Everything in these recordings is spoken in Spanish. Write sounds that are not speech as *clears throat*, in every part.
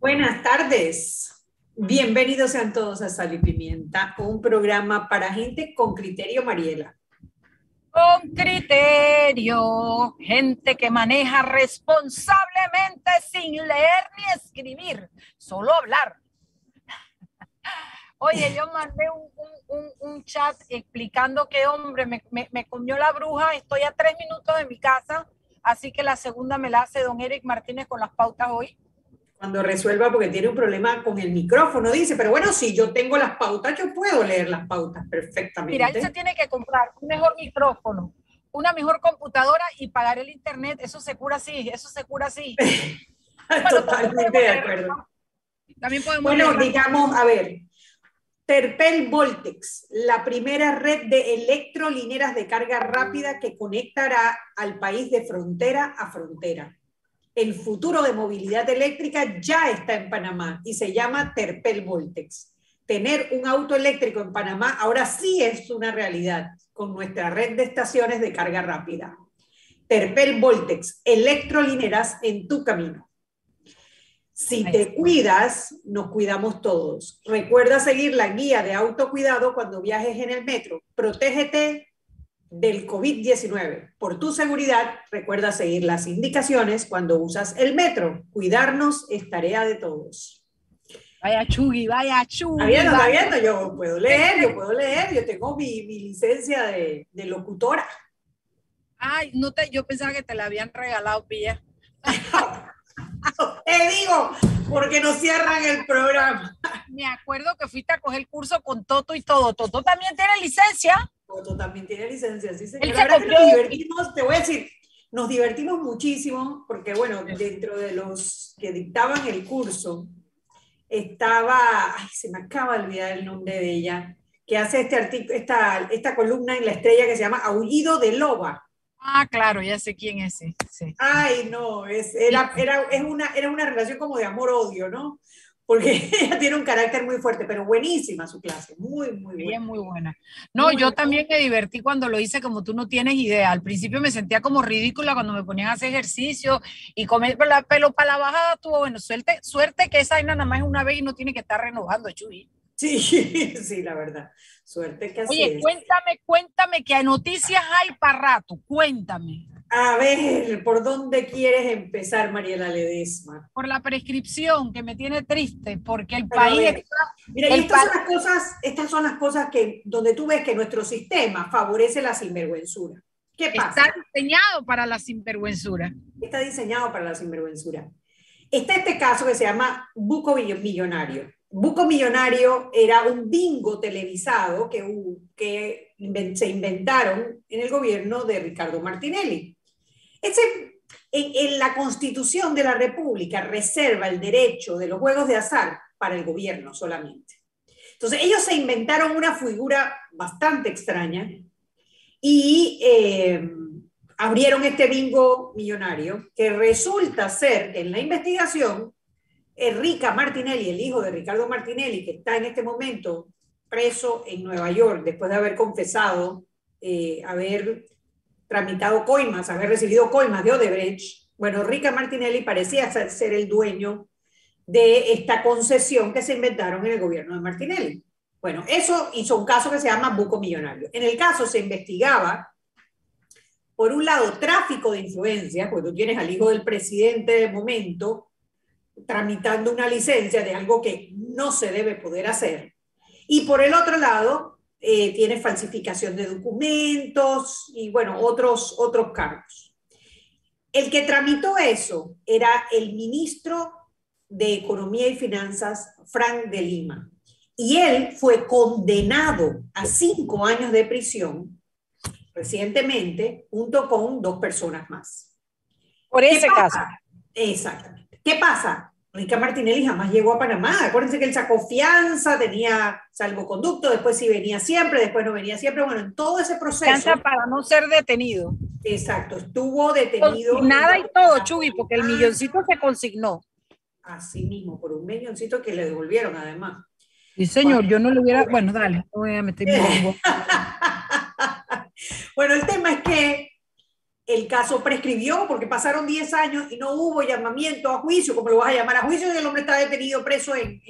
Buenas tardes. Bienvenidos sean todos a Sal y Pimienta, un programa para gente con criterio, Mariela. Con criterio, gente que maneja responsablemente sin leer ni escribir, solo hablar. *laughs* Oye, yo mandé un, chat explicando que, hombre, me, me comió la bruja, estoy a tres minutos de mi casa, así que la segunda me la hace don Eric Martínez con las pautas hoy cuando resuelva porque tiene un problema con el micrófono, dice, pero bueno, si yo tengo las pautas, yo puedo leer las pautas perfectamente. Mira, él se tiene que comprar un mejor micrófono, una mejor computadora y pagar el internet, eso se cura así, eso se cura así. *laughs* Totalmente de acuerdo. También podemos bueno, digamos, a ver, Terpel Voltex, la primera red de electrolineras de carga rápida que conectará al país de frontera a frontera el futuro de movilidad eléctrica ya está en Panamá y se llama Terpel Voltex. Tener un auto eléctrico en Panamá ahora sí es una realidad con nuestra red de estaciones de carga rápida. Terpel Voltex, electrolineras en tu camino. Si te cuidas, nos cuidamos todos. Recuerda seguir la guía de autocuidado cuando viajes en el metro. Protégete del COVID-19. Por tu seguridad, recuerda seguir las indicaciones cuando usas el metro. Cuidarnos es tarea de todos. Vaya chugui, vaya chugui. Está está viendo, yo puedo leer, yo puedo leer, yo tengo mi, licencia de, locutora. Ay, no te, yo pensaba que te la habían regalado, Pilla. *laughs* te digo, porque no cierran el programa. Me acuerdo que fuiste a coger el curso con Toto y todo. Toto también tiene licencia. Otto también tiene licencia, sí señor. nos divertimos, te voy a decir, nos divertimos muchísimo porque, bueno, dentro de los que dictaban el curso, estaba, ay, se me acaba de olvidar el nombre de ella, que hace este artículo, esta, esta columna en la estrella que se llama Aullido de Loba. Ah, claro, ya sé quién es. Sí. Ay, no, es, era, era, es una, era una relación como de amor-odio, ¿no? Porque *laughs* ella tiene un carácter muy fuerte, pero buenísima su clase, muy, muy buena. Bien, muy buena. No, yo también me divertí cuando lo hice como tú no tienes idea. Al principio me sentía como ridícula cuando me ponían a hacer ejercicio y comer, pero, pero para la bajada tuvo, bueno, suerte, suerte que esa vaina nada más es una vez y no tiene que estar renovando, Chuy. Sí, *laughs* sí, la verdad. Suerte que así Oye, cuéntame, cuéntame que noticias hay para rato, cuéntame. A ver, ¿por dónde quieres empezar, Mariela Ledesma? Por la prescripción, que me tiene triste, porque el país... mira, estas, son las cosas, estas son las cosas que, donde tú ves que nuestro sistema favorece la sinvergüenzura. ¿Qué pasa? Está diseñado para la sinvergüenzura. Está diseñado para la sinvergüenzura. Está este caso que se llama Buco Millonario. Buco Millonario era un bingo televisado que, que se inventaron en el gobierno de Ricardo Martinelli en, la Constitución de la República reserva el derecho de los juegos de azar para el gobierno solamente. Entonces, ellos se inventaron una figura bastante extraña y eh, abrieron este bingo millonario que resulta ser en la investigación, Enrica Martinelli, el hijo de Ricardo Martinelli, que está en este momento preso en Nueva York después de haber confesado eh, haber tramitado coimas, haber recibido coimas de Odebrecht, bueno, Rica Martinelli parecía ser, el dueño de esta concesión que se inventaron en el gobierno de Martinelli. Bueno, eso hizo un caso que se llama buco millonario. En el caso se investigaba, por un lado, tráfico de influencia, porque tú tienes al hijo del presidente de momento tramitando una licencia de algo que no se debe poder hacer. Y por el otro lado, eh, tiene falsificación de documentos y bueno, otros, otros cargos. El que tramitó eso era el ministro de Economía y Finanzas, Frank de Lima. Y él fue condenado a cinco años de prisión recientemente, junto con dos personas más. Por ese caso. Exactamente. ¿Qué pasa? Rica Martinelli jamás llegó a Panamá. Acuérdense que él sacó fianza, tenía salvoconducto, después sí venía siempre, después no venía siempre. Bueno, en todo ese proceso. Fianza para no ser detenido. Exacto, estuvo detenido. nada y todo, Chubi, porque el milloncito se consignó. Así mismo, por un milloncito que le devolvieron además. Sí, señor, yo no le hubiera. Bueno, dale, voy a meter *laughs* mi Bueno, el tema es que el caso prescribió porque pasaron 10 años y no hubo llamamiento a juicio, como lo vas a llamar a juicio, y el hombre está detenido preso en,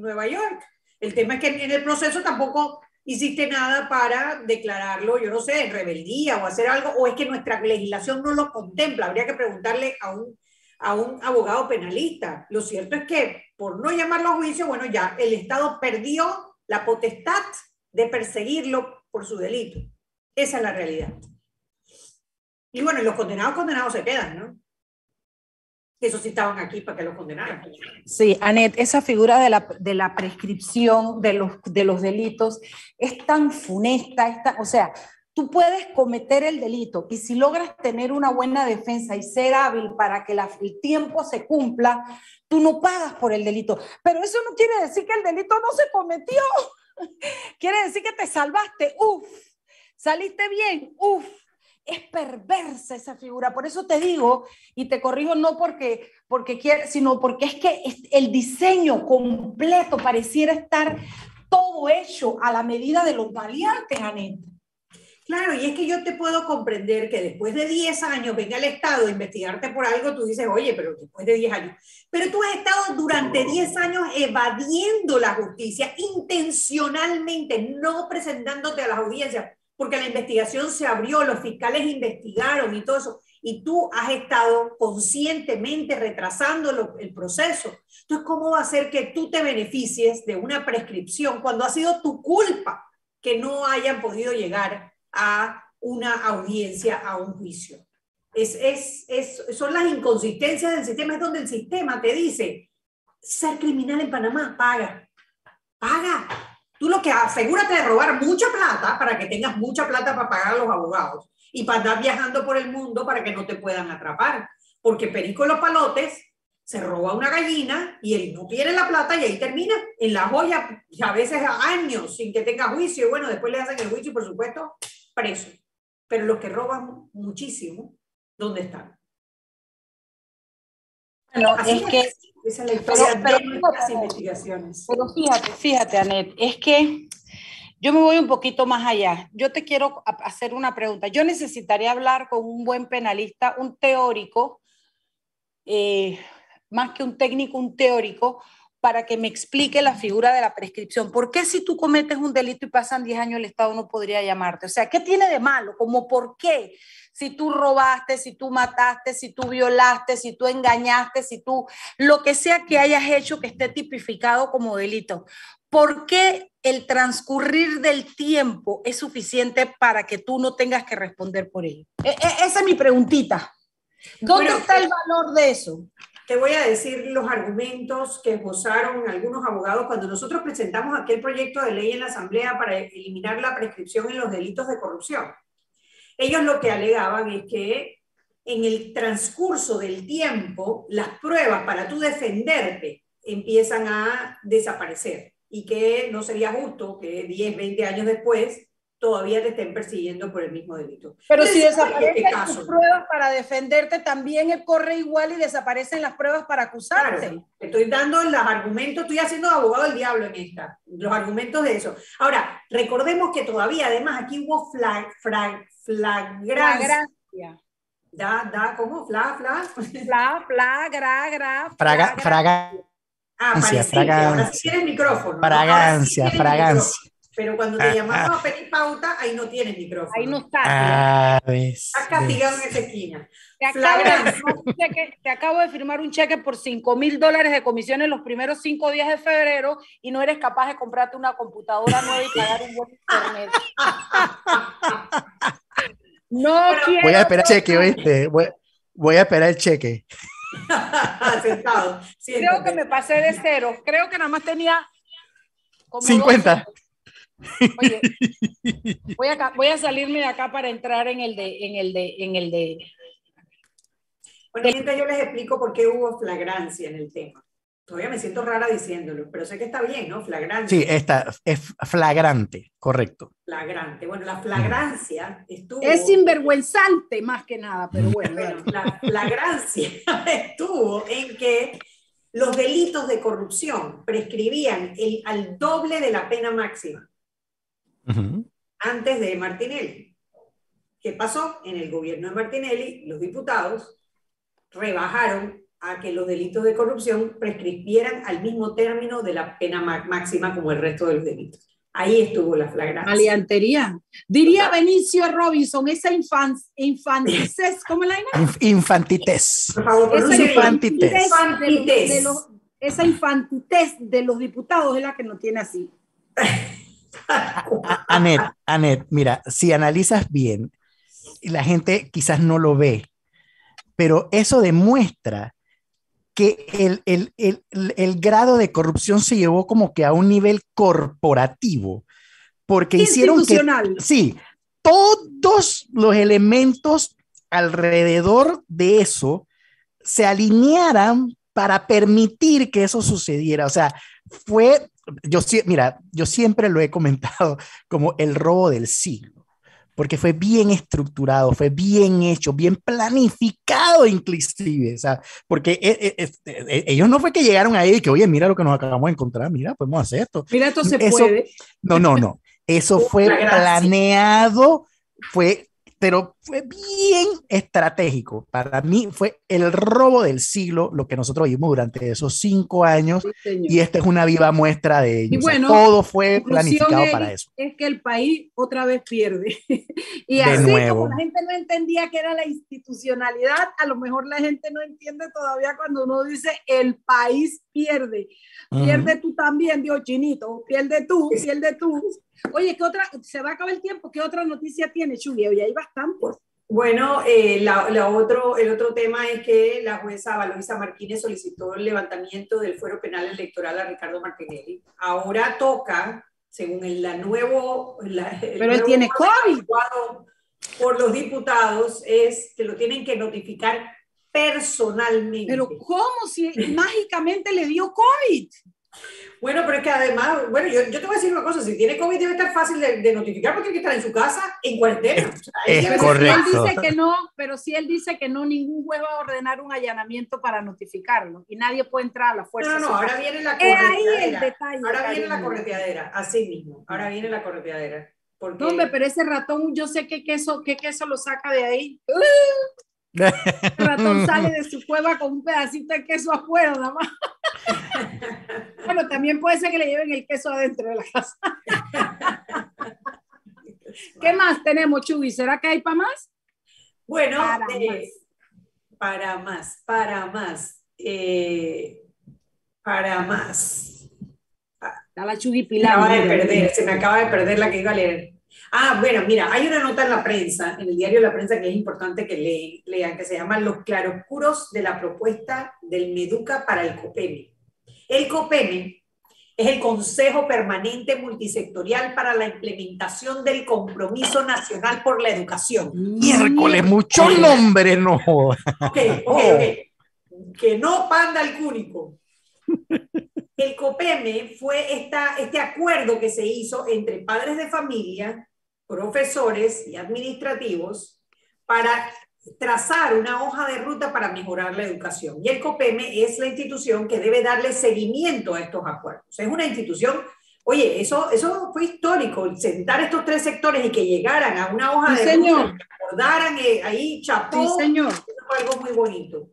Nueva York. El tema es que en el proceso tampoco hiciste nada para declararlo, yo no sé, en rebeldía o hacer algo, o es que nuestra legislación no lo contempla. Habría que preguntarle a un, a un abogado penalista. Lo cierto es que por no llamarlo a juicio, bueno, ya el Estado perdió la potestad de perseguirlo por su delito. Esa es la realidad. Y bueno, los condenados, condenados se quedan, ¿no? Eso sí estaban aquí para que los condenaran. Sí, Anet, esa figura de la, de la prescripción de los, de los delitos es tan funesta, está o sea, tú puedes cometer el delito y si logras tener una buena defensa y ser hábil para que el tiempo se cumpla, tú no pagas por el delito. Pero eso no quiere decir que el delito no se cometió. *laughs* quiere decir que te salvaste. Uf, saliste bien. Uf, es perversa esa figura. Por eso te digo, y te corrijo no porque, porque quiere, sino porque es que el diseño completo pareciera estar todo hecho a la medida de los valientes, Anet. Claro, y es que yo te puedo comprender que después de 10 años venga el Estado a investigarte por algo, tú dices, oye, pero después de 10 años. Pero tú has estado durante 10 años evadiendo la justicia intencionalmente, no presentándote a la audiencia porque la investigación se abrió, los fiscales investigaron y todo eso, y tú has estado conscientemente retrasando el proceso. Entonces, ¿cómo va a ser que tú te beneficies de una prescripción cuando ha sido tu culpa que no hayan podido llegar a una audiencia, a un juicio? Es, es, es, son las inconsistencias del sistema, es donde el sistema te dice, ser criminal en Panamá, paga, paga, Tú lo que asegúrate de robar mucha plata para que tengas mucha plata para pagar a los abogados y para andar viajando por el mundo para que no te puedan atrapar. Porque Perico los Palotes se roba una gallina y él no tiene la plata y ahí termina en la joya, y a veces años sin que tenga juicio. Y bueno, después le hacen el juicio y por supuesto preso. Pero los que roban muchísimo, ¿dónde están? Bueno, es que esa es la historia de las investigaciones. Pero fíjate, fíjate, Anet, es que yo me voy un poquito más allá. Yo te quiero hacer una pregunta. Yo necesitaría hablar con un buen penalista, un teórico, eh, más que un técnico, un teórico, para que me explique la figura de la prescripción. ¿Por qué si tú cometes un delito y pasan 10 años el Estado no podría llamarte? O sea, ¿qué tiene de malo? ¿Cómo por qué? Si tú robaste, si tú mataste, si tú violaste, si tú engañaste, si tú, lo que sea que hayas hecho que esté tipificado como delito. ¿Por qué el transcurrir del tiempo es suficiente para que tú no tengas que responder por ello? E, e, esa es mi preguntita. ¿Dónde está el valor de eso? Te voy a decir los argumentos que esbozaron algunos abogados cuando nosotros presentamos aquel proyecto de ley en la Asamblea para eliminar la prescripción en los delitos de corrupción. Ellos lo que alegaban es que en el transcurso del tiempo las pruebas para tú defenderte empiezan a desaparecer y que no sería justo que 10, 20 años después todavía te estén persiguiendo por el mismo delito. Pero si desaparecen las pruebas para defenderte, también corre igual y desaparecen las pruebas para acusarte. estoy dando los argumentos, estoy haciendo abogado del diablo en esta, los argumentos de eso. Ahora, recordemos que todavía, además, aquí hubo flag, flag, flagrancia. Da, da, ¿cómo? Fla, fla. Fla, fla, gra, gra. Fraga, fraga. Ah, fragancia. Ahora sí tienes micrófono. Fragancia, fragancia. Pero cuando te ah, llamamos ah. a pedir pauta, ahí no tienes micrófono. Ahí no está. Ah, Estás castigado en esa esquina. Te acabo, de cheque, te acabo, de firmar un cheque por 5 mil dólares de comisiones los primeros cinco días de febrero y no eres capaz de comprarte una computadora nueva y pagar un buen internet. no quiero. Voy a esperar el cheque, ¿oíste? Voy, voy a esperar el cheque. *laughs* Sentado. Creo que me pasé de cero. Creo que nada más tenía. Como 50. Oye, *laughs* voy a, voy a salirme de acá para entrar en el de, en el de, en el de. Bueno, mientras yo les explico por qué hubo flagrancia en el tema. Todavía me siento rara diciéndolo, pero sé que está bien, ¿no? Flagrancia. Sí, está, es flagrante, correcto. Flagrante. Bueno, la flagrancia estuvo. Es sinvergüenzante más que nada, pero *laughs* bueno. bueno la flagrancia *laughs* estuvo en que los delitos de corrupción prescribían el, al doble de la pena máxima antes de Martinelli. ¿qué pasó? En el gobierno de Martinelli, los diputados rebajaron a que los delitos de corrupción prescribieran al mismo término de la pena máxima como el resto de los delitos. Ahí estuvo la flagrancia. Aliantería. Diría Benicio Robinson, esa infantites, *laughs* ¿cómo la llama? infantites. Por favor, esa infantites. esa infantites de los diputados es la que nos tiene así. *laughs* Anet, Anet, mira, si analizas bien, la gente quizás no lo ve, pero eso demuestra que el, el, el, el, grado de corrupción se llevó como que a un nivel corporativo, porque hicieron que, sí, todos los elementos alrededor de eso se alinearan para permitir que eso sucediera. O sea, fue, yo, mira, yo siempre lo he comentado *laughs* como el robo del siglo porque fue bien estructurado, fue bien hecho, bien planificado inclusive, o sea, porque eh, eh, eh, ellos no fue que llegaron ahí y que, oye, mira lo que nos acabamos de encontrar, mira, podemos hacer esto. Mira, esto se puede. No, no, no, eso fue planeado, fue pero fue bien estratégico. Para mí fue el robo del siglo lo que nosotros vimos durante esos cinco años y esta es una viva muestra de ello. bueno, todo fue planificado para eso. Es que el país otra vez pierde. *laughs* y así como la gente no entendía que era la institucionalidad, a lo mejor la gente no entiende todavía cuando uno dice el país pierde. Pierde tú también, Dios chinito, pierde tú, pierde tú. Oye, ¿qué otra? Se va a acabar el tiempo. ¿Qué otra noticia tiene, Chuy? Hoy hay bastantes. Bueno, eh, la, otro, el otro tema es que la jueza Valoisa Martínez solicitó el levantamiento del fuero penal electoral a Ricardo Martinelli. Ahora toca, según el la nuevo... Pero él tiene COVID. Por los diputados es que lo tienen que notificar personalmente. Pero ¿cómo si mágicamente le dio COVID? Bueno, pero es que además, bueno, yo, yo, te voy a decir una cosa, si tiene COVID debe estar fácil de, notificar porque tiene que estar en su casa en cuarentena. Es, correcto. Si él dice que no, pero si él dice que no, ningún juez va a ordenar un allanamiento para notificarlo y nadie puede entrar a la fuerza. No, no, no, ahora viene la correteadera. Ahora viene la correteadera, así mismo, ahora viene la correteadera. Porque... No, hombre, pero ese ratón, yo sé qué queso, qué queso lo saca de ahí. *laughs* El ratón sale de su cueva con un pedacito de queso afuera, nada más. Bueno, también puede ser que le lleven el queso adentro de la casa. *laughs* ¿Qué más tenemos, Chubi? ¿Será que hay para más? Bueno, para, eh, más. para más, para más, eh, para más. la Chubi Pilar. Se me acaba de perder, se me acaba de perder la que iba a leer. Ah, bueno, mira, hay una nota en la prensa, en el diario de la prensa que es importante que lean, que se llama Los claroscuros de la propuesta del Meduca para el COPEME. El COPEME es el Consejo Permanente Multisectorial para la Implementación del Compromiso Nacional por la Educación. Miércoles, mucho nombre, no. Ok, ok, ok. Que no panda el cúnico. El COPEME fue esta, este acuerdo que se hizo entre padres de familia profesores y administrativos para trazar una hoja de ruta para mejorar la educación. Y el COPEME es la institución que debe darle seguimiento a estos acuerdos. Es una institución, oye, eso, eso fue histórico, sentar estos tres sectores y que llegaran a una hoja de ruta, que acordaran eh, ahí, chapó, sí, señor. fue algo muy bonito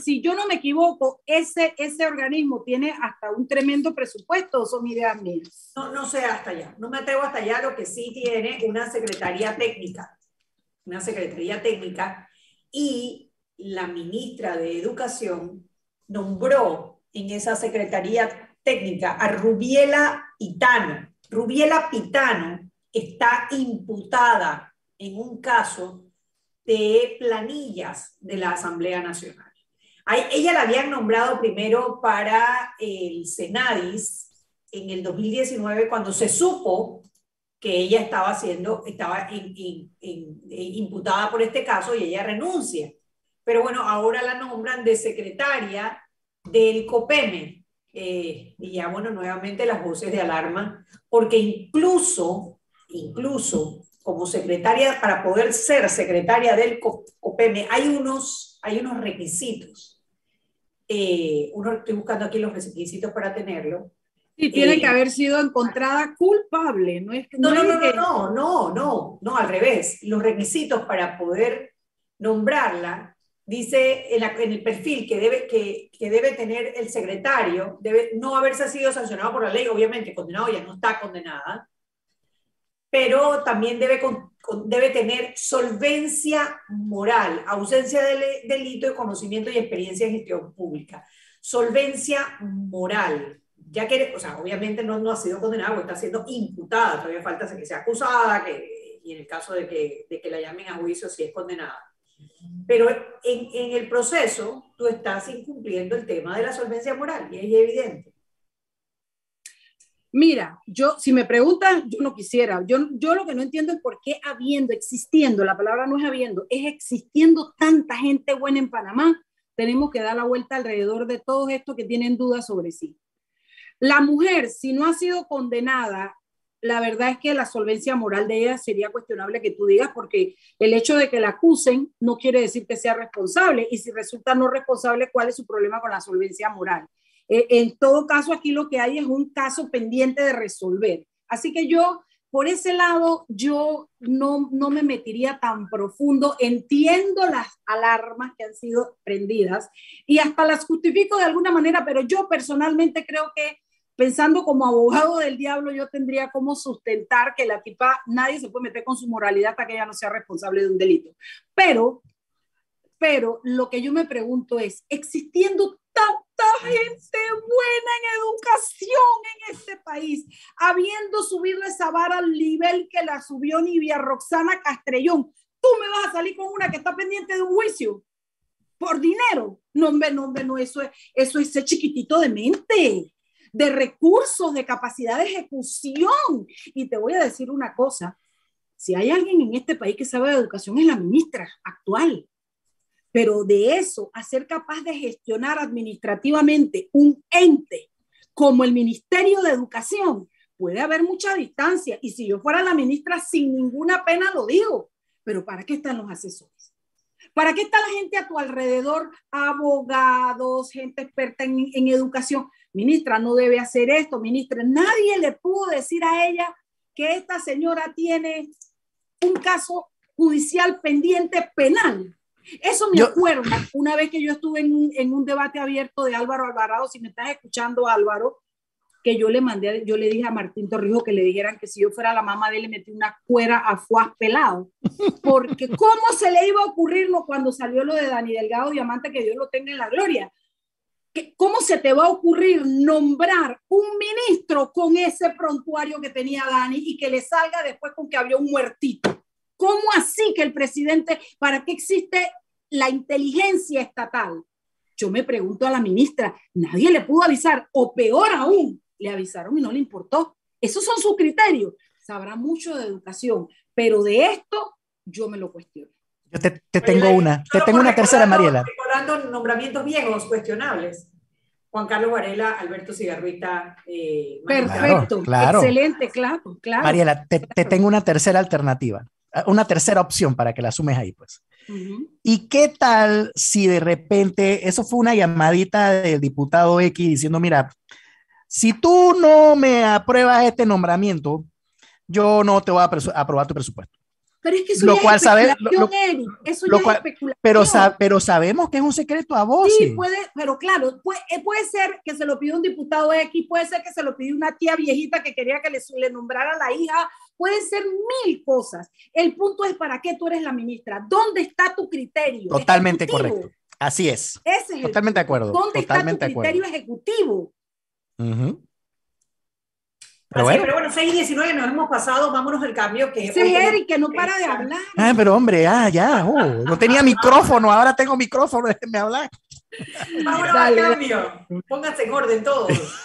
si yo no me equivoco, ese, ese organismo tiene hasta un tremendo presupuesto, son ideas mías. No, no sé hasta allá, no me atrevo hasta allá, lo que sí tiene una secretaría técnica, una secretaría técnica, y la ministra de Educación nombró en esa secretaría técnica a Rubiela Pitano. Rubiela Pitano está imputada en un caso de planillas de la Asamblea Nacional. ella la habían nombrado primero para el Senadis en el 2019 cuando se supo que ella estaba haciendo, estaba imputada por este caso y ella renuncia. Pero bueno, ahora la nombran de secretaria del COPEME. Eh, y ya, bueno, nuevamente las voces de alarma, porque incluso, incluso como secretaria, para poder ser secretaria del COPEME, hay unos, hay unos requisitos. Eh, uno, estoy buscando aquí los requisitos para tenerlo. Sí, tiene que haber sido encontrada culpable, no es no, no, no, no, no, no, no, no, al revés. Los requisitos para poder nombrarla, dice en, el perfil que debe, que, que, debe tener el secretario, debe no haberse sido sancionado por la ley, obviamente condenado ya no está condenada, pero también debe, debe tener solvencia moral, ausencia de delito y conocimiento y experiencia en gestión pública. Solvencia moral, ya que, o sea, obviamente no, no ha sido condenada, está siendo imputada, todavía falta que sea acusada, y en el caso de que, de que la llamen a juicio, si es condenada. Pero en, en, el proceso tú estás incumpliendo el tema de la solvencia moral y es evidente. Mira, yo, si me preguntan, yo no quisiera. Yo, yo lo que no entiendo es por qué habiendo, existiendo, la palabra no es habiendo, es existiendo tanta gente buena en Panamá, tenemos que dar la vuelta alrededor de todos estos que tienen dudas sobre sí. La mujer, si no ha sido condenada, la verdad es que la solvencia moral de ella sería cuestionable que tú digas, porque el hecho de que la acusen no quiere decir que sea responsable. Y si resulta no responsable, ¿cuál es su problema con la solvencia moral? Eh, en todo caso, aquí lo que hay es un caso pendiente de resolver. Así que yo, por ese lado, yo no, no me metiría tan profundo. Entiendo las alarmas que han sido prendidas y hasta las justifico de alguna manera, pero yo personalmente creo que pensando como abogado del diablo, yo tendría como sustentar que la tipa, nadie se puede meter con su moralidad hasta que ella no sea responsable de un delito. Pero, pero lo que yo me pregunto es, existiendo tanta gente buena en educación en este país, habiendo subido esa vara al nivel que la subió Nivia Roxana Castrellón, tú me vas a salir con una que está pendiente de un juicio por dinero. No, hombre, no, hombre, no, eso es, eso es ese chiquitito de mente, de recursos, de capacidad de ejecución. Y te voy a decir una cosa, si hay alguien en este país que sabe de educación es la ministra actual. Pero de eso, a ser capaz de gestionar administrativamente un ente como el Ministerio de Educación, puede haber mucha distancia. Y si yo fuera la ministra, sin ninguna pena lo digo. Pero ¿para qué están los asesores? ¿Para qué está la gente a tu alrededor? Abogados, gente experta en, en educación. Ministra, no debe hacer esto. Ministra, nadie le pudo decir a ella que esta señora tiene un caso judicial pendiente penal. Eso me acuerdo una vez que yo estuve en un, debate abierto de Álvaro Alvarado, si me estás escuchando Álvaro, que yo le mandé, yo le dije a Martín Torrijos que le dijeran que si yo fuera la mamá de él le metí una cuera a Fuas pelado, porque cómo se le iba a ocurrir cuando salió lo de Dani Delgado Diamante, que Dios lo tenga en la gloria. ¿Cómo se te va a ocurrir nombrar un ministro con ese prontuario que tenía Dani y que le salga después con que había un muertito? ¿Cómo así que el presidente, para qué existe la inteligencia estatal? Yo me pregunto a la ministra, nadie le pudo avisar, o peor aún, le avisaron y no le importó. Esos son sus criterios. Sabrá mucho de educación, pero de esto yo me lo cuestiono. Yo te, tengo una, te tengo una tercera, Mariela. Recordando nombramientos viejos, cuestionables. Juan Carlos Varela, Alberto Cigarruita. Eh, Perfecto, claro, excelente, claro, claro. Mariela, te, te, tengo una tercera alternativa una tercera opción para que la sumes ahí, pues. ¿Y qué tal si de repente, eso fue una llamadita del diputado X diciendo, mira, si tú no me apruebas este nombramiento, yo no te voy a aprobar tu presupuesto. Pero es que eso lo cual sabe, lo, eso ya es especulación. Pero, pero sabemos que es un secreto a vos. Sí, puede, pero claro, puede, eh, puede ser que se lo pida un diputado X, puede ser que se lo pida una tía viejita que quería que le, le nombrara la hija, pueden ser mil cosas. El punto es para qué tú eres la ministra. ¿Dónde está tu criterio? Totalmente correcto. Así es. Ese es Totalmente de acuerdo. ¿Dónde Totalmente está tu criterio ejecutivo? Pero, bueno. pero bueno, 6 y 19 nos hemos pasado, vámonos al cambio. Que sí, Eric, que no para de hablar. Ah, pero hombre, ah, ya, oh, no tenía micrófono, ahora tengo micrófono, déjenme hablar. Vámonos al cambio, pónganse en orden todos. *laughs*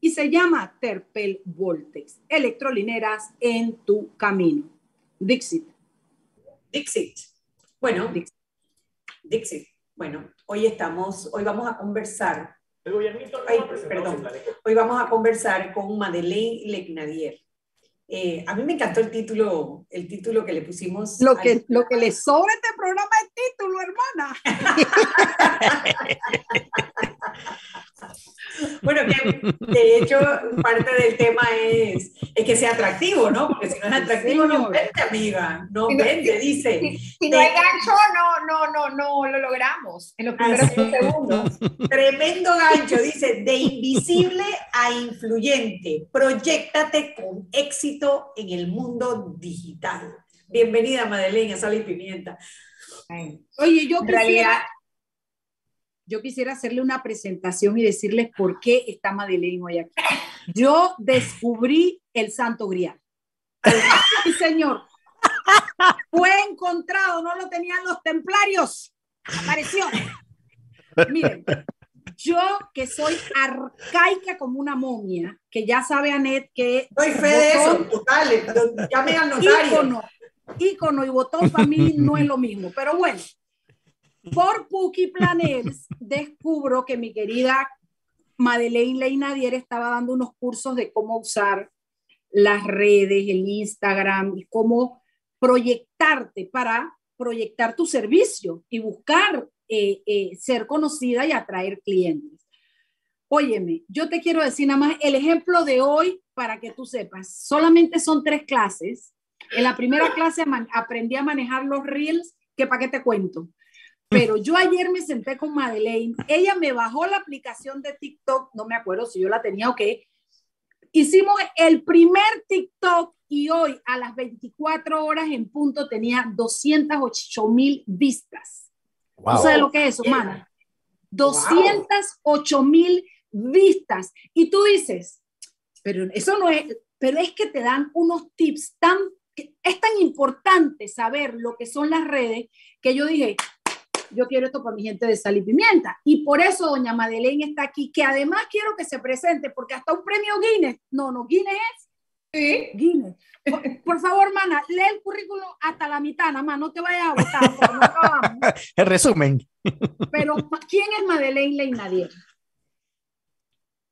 y se llama Terpel Voltex, electrolineras en tu camino. Dixit. Dixit. Bueno, Dixit. Dixit. Bueno, hoy estamos, hoy vamos a conversar. El gobernito perdón. Hoy vamos a conversar con Madeleine Lecnadier. Eh, a mí me encantó el título, el título que le pusimos. Lo que, lo que le sobra este programa es título, hermana. *laughs* *laughs* bueno, de hecho, parte del tema es, es, que sea atractivo, ¿no? Porque si no es atractivo, no vende, amiga. No vende, dice. Si, no hay gancho, no, no, no, no lo logramos en los primeros segundos. Tremendo gancho, dice, de invisible a influyente. Proyectate con éxito en el mundo digital. Bienvenida, Madeleine, a Sal y Pimienta. Oye, yo quisiera, yo quisiera hacerle una presentación y decirles por qué está Madeleine hoy aquí. Yo descubrí el Santo Grial. Sí, señor. Fue encontrado, no lo tenían los templarios. Apareció. Miren, yo que soy arcaica como una momia, que ya sabe Anet que... Doy fe de eso, total, llame al notario. Ícono, ícono y botón para mí no es lo mismo, pero bueno, por Puki Planels descubro que mi querida Madeleine Leinadier estaba dando unos cursos de cómo usar las redes, el Instagram y cómo proyectarte para proyectar tu servicio y buscar eh, eh, ser conocida y atraer clientes. Óyeme, yo te quiero decir nada más el ejemplo de hoy para que tú sepas. Solamente son tres clases. En la primera clase aprendí a manejar los reels, que para qué te cuento. Pero yo ayer me senté con Madeleine, ella me bajó la aplicación de TikTok, no me acuerdo si yo la tenía o qué. Hicimos el primer TikTok y hoy a las 24 horas en punto tenía 208 mil vistas. Wow. ¿Tú lo que es eso, humana? 208 mil vistas. Y tú dices, pero eso no es, pero es que te dan unos tips tan, es tan importante saber lo que son las redes que yo dije, yo quiero esto para mi gente de sal y pimienta. Y por eso doña Madeleine está aquí, que además quiero que se presente, porque hasta un premio Guinness, no, no, Guinness es Guinness. Por, favor, mana, lee el currículum hasta la mitad, nada más, no te vayas a votar. *laughs* el resumen. Pero, ¿quién es Madeleine Leinadier?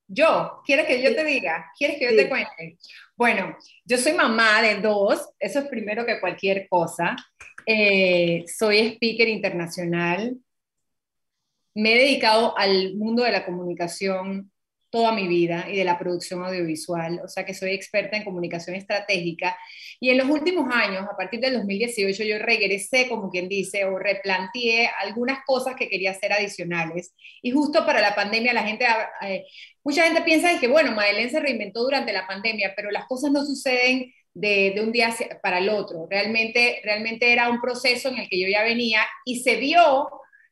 Yo, ¿quieres que yo te diga? ¿Quieres que yo te cuente? Bueno, yo soy mamá de dos, eso es primero que cualquier cosa. Eh, soy speaker internacional. Me he dedicado al mundo de la comunicación toda mi vida y de la producción audiovisual, o sea que soy experta en comunicación estratégica. Y en los últimos años, a partir del 2018, yo regresé, como quien dice, o replanteé algunas cosas que quería hacer adicionales. Y justo para la pandemia, la gente, eh, mucha gente piensa que, bueno, Madeleine se reinventó durante la pandemia, pero las cosas no suceden de, un día para el otro. Realmente, realmente era un proceso en el que yo ya venía y se vio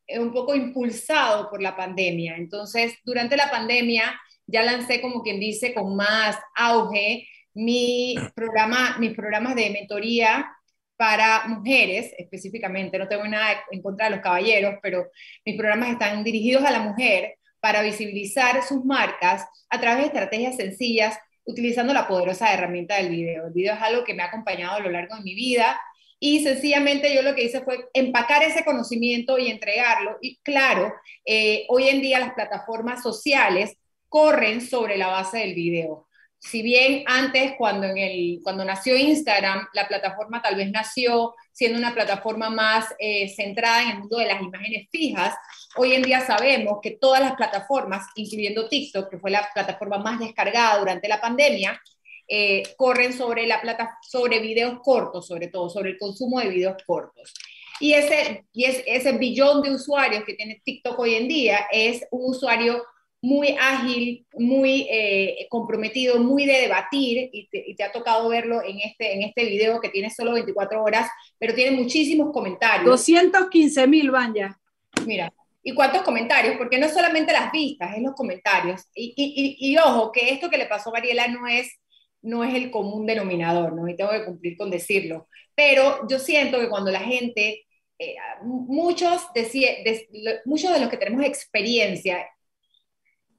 eh, un poco impulsado por la pandemia. Entonces, durante la pandemia ya lancé, como quien dice, con más auge mi programa, mis programas de mentoría para mujeres específicamente. No tengo nada en contra de los caballeros, pero mis programas están dirigidos a la mujer para visibilizar sus marcas a través de estrategias sencillas utilizando la poderosa herramienta del video. El video es algo que me ha acompañado a lo largo de mi vida y sencillamente yo lo que hice fue empacar ese conocimiento y entregarlo. Y claro, eh, hoy en día las plataformas sociales corren sobre la base del video. Si bien antes, cuando, en el, cuando nació Instagram, la plataforma tal vez nació siendo una plataforma más eh, centrada en el mundo de las imágenes fijas, hoy en día sabemos que todas las plataformas, incluyendo TikTok, que fue la plataforma más descargada durante la pandemia, eh, corren sobre, la plata, sobre videos cortos, sobre todo, sobre el consumo de videos cortos. Y ese, y es, ese billón de usuarios que tiene TikTok hoy en día es un usuario muy ágil, muy eh, comprometido, muy de debatir, y te, ha tocado verlo en este, en este video que tiene solo 24 horas, pero tiene muchísimos comentarios. 215 mil van ya. Mira, ¿y cuántos comentarios? Porque no solamente las vistas, es los comentarios. Y, y, y, ojo, que esto que le pasó a Mariela no es, no es el común denominador, ¿no? Y tengo que cumplir con decirlo. Pero yo siento que cuando la gente eh, muchos, de, muchos de los que tenemos experiencia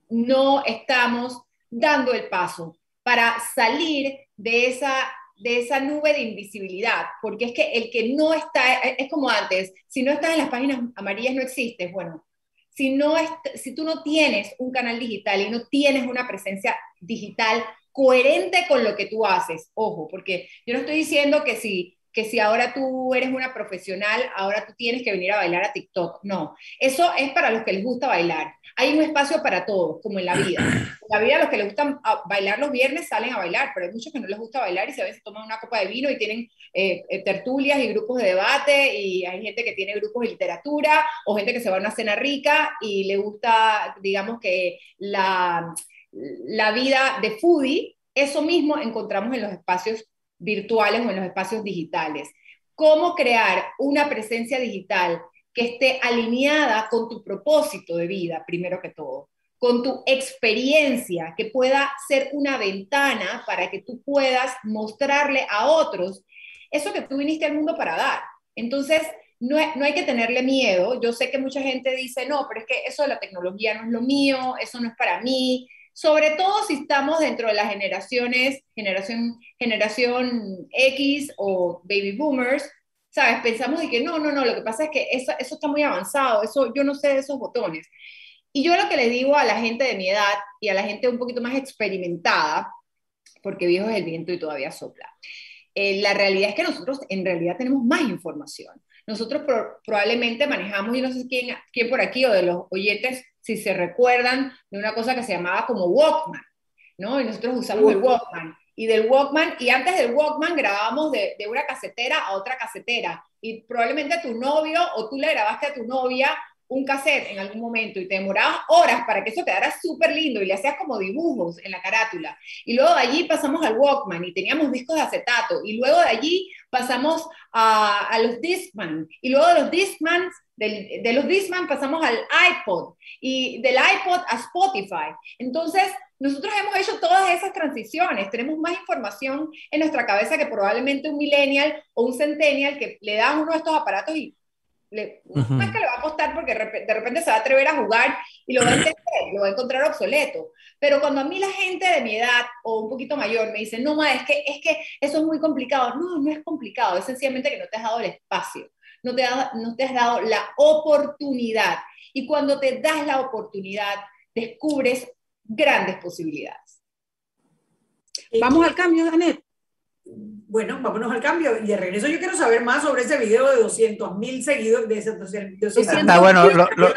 no estamos dando el paso para salir de esa, de esa nube de invisibilidad, porque es que el que no está, es como antes, si no estás en las páginas amarillas no existes, bueno, si, no si tú no tienes un canal digital y no tienes una presencia digital coherente con lo que tú haces, ojo, porque yo no estoy diciendo que si que si ahora tú eres una profesional, ahora tú tienes que venir a bailar a TikTok. No, eso es para los que les gusta bailar. Hay un espacio para todos, como en la vida. En la vida los que les gusta bailar los viernes salen a bailar, pero hay muchos que no les gusta bailar y se veces toman una copa de vino y tienen eh, eh, tertulias y grupos de debate y hay gente que tiene grupos de literatura o gente que se va a una cena rica y le gusta, digamos que la, la vida de foodie, eso mismo encontramos en los espacios virtuales o en los espacios digitales. Cómo crear una presencia digital que esté alineada con tu propósito de vida, primero que todo, con tu experiencia, que pueda ser una ventana para que tú puedas mostrarle a otros eso que tú viniste al mundo para dar. Entonces, no, no, hay que tenerle miedo. Yo sé que mucha gente dice, no, pero es que eso de la tecnología no es lo mío, eso no es para mí, sobre todo si estamos dentro de las generaciones, generación, generación X o baby boomers, ¿sabes? Pensamos de que no, no, no, lo que pasa es que eso, eso está muy avanzado, eso yo no sé de esos botones. Y yo lo que le digo a la gente de mi edad y a la gente un poquito más experimentada, porque viejo es el viento y todavía sopla, eh, la realidad es que nosotros en realidad tenemos más información. Nosotros probablemente manejamos, y no sé quién, quién por aquí o de los oyentes si se recuerdan, de una cosa que se llamaba como Walkman, ¿no? Y nosotros usamos el Walkman. Y del Walkman, y antes del Walkman grabábamos de, de una casetera a otra casetera. Y probablemente tu novio o tú le grabaste a tu novia un cassette en algún momento y te demorabas horas para que eso quedara súper lindo y le hacías como dibujos en la carátula. Y luego de allí pasamos al Walkman y teníamos discos de acetato. Y luego de allí pasamos a, a los Discman. Y luego de los Discman, de, de los Discman pasamos al iPod. Y del iPod a Spotify. Entonces, nosotros hemos hecho todas esas transiciones, tenemos más información en nuestra cabeza que probablemente un millennial o un centennial que le da uno de estos aparatos y le, no es que le va a costar porque de repente se va a atrever a jugar y lo va a *clears throat* entender, lo va a encontrar obsoleto. Pero cuando a mí la gente de mi edad o un poquito mayor me dice, no, ma, es que, es que eso es muy complicado. No, no es complicado, es sencillamente que no te has dado el espacio, no te, no te has dado la oportunidad. Y cuando te das la oportunidad, descubres grandes posibilidades. Vamos al cambio, Janet bueno, vámonos al cambio. Y de regreso yo quiero saber más sobre ese video de 200 mil seguidores. De ese, 200, ah, bueno, lo, lo,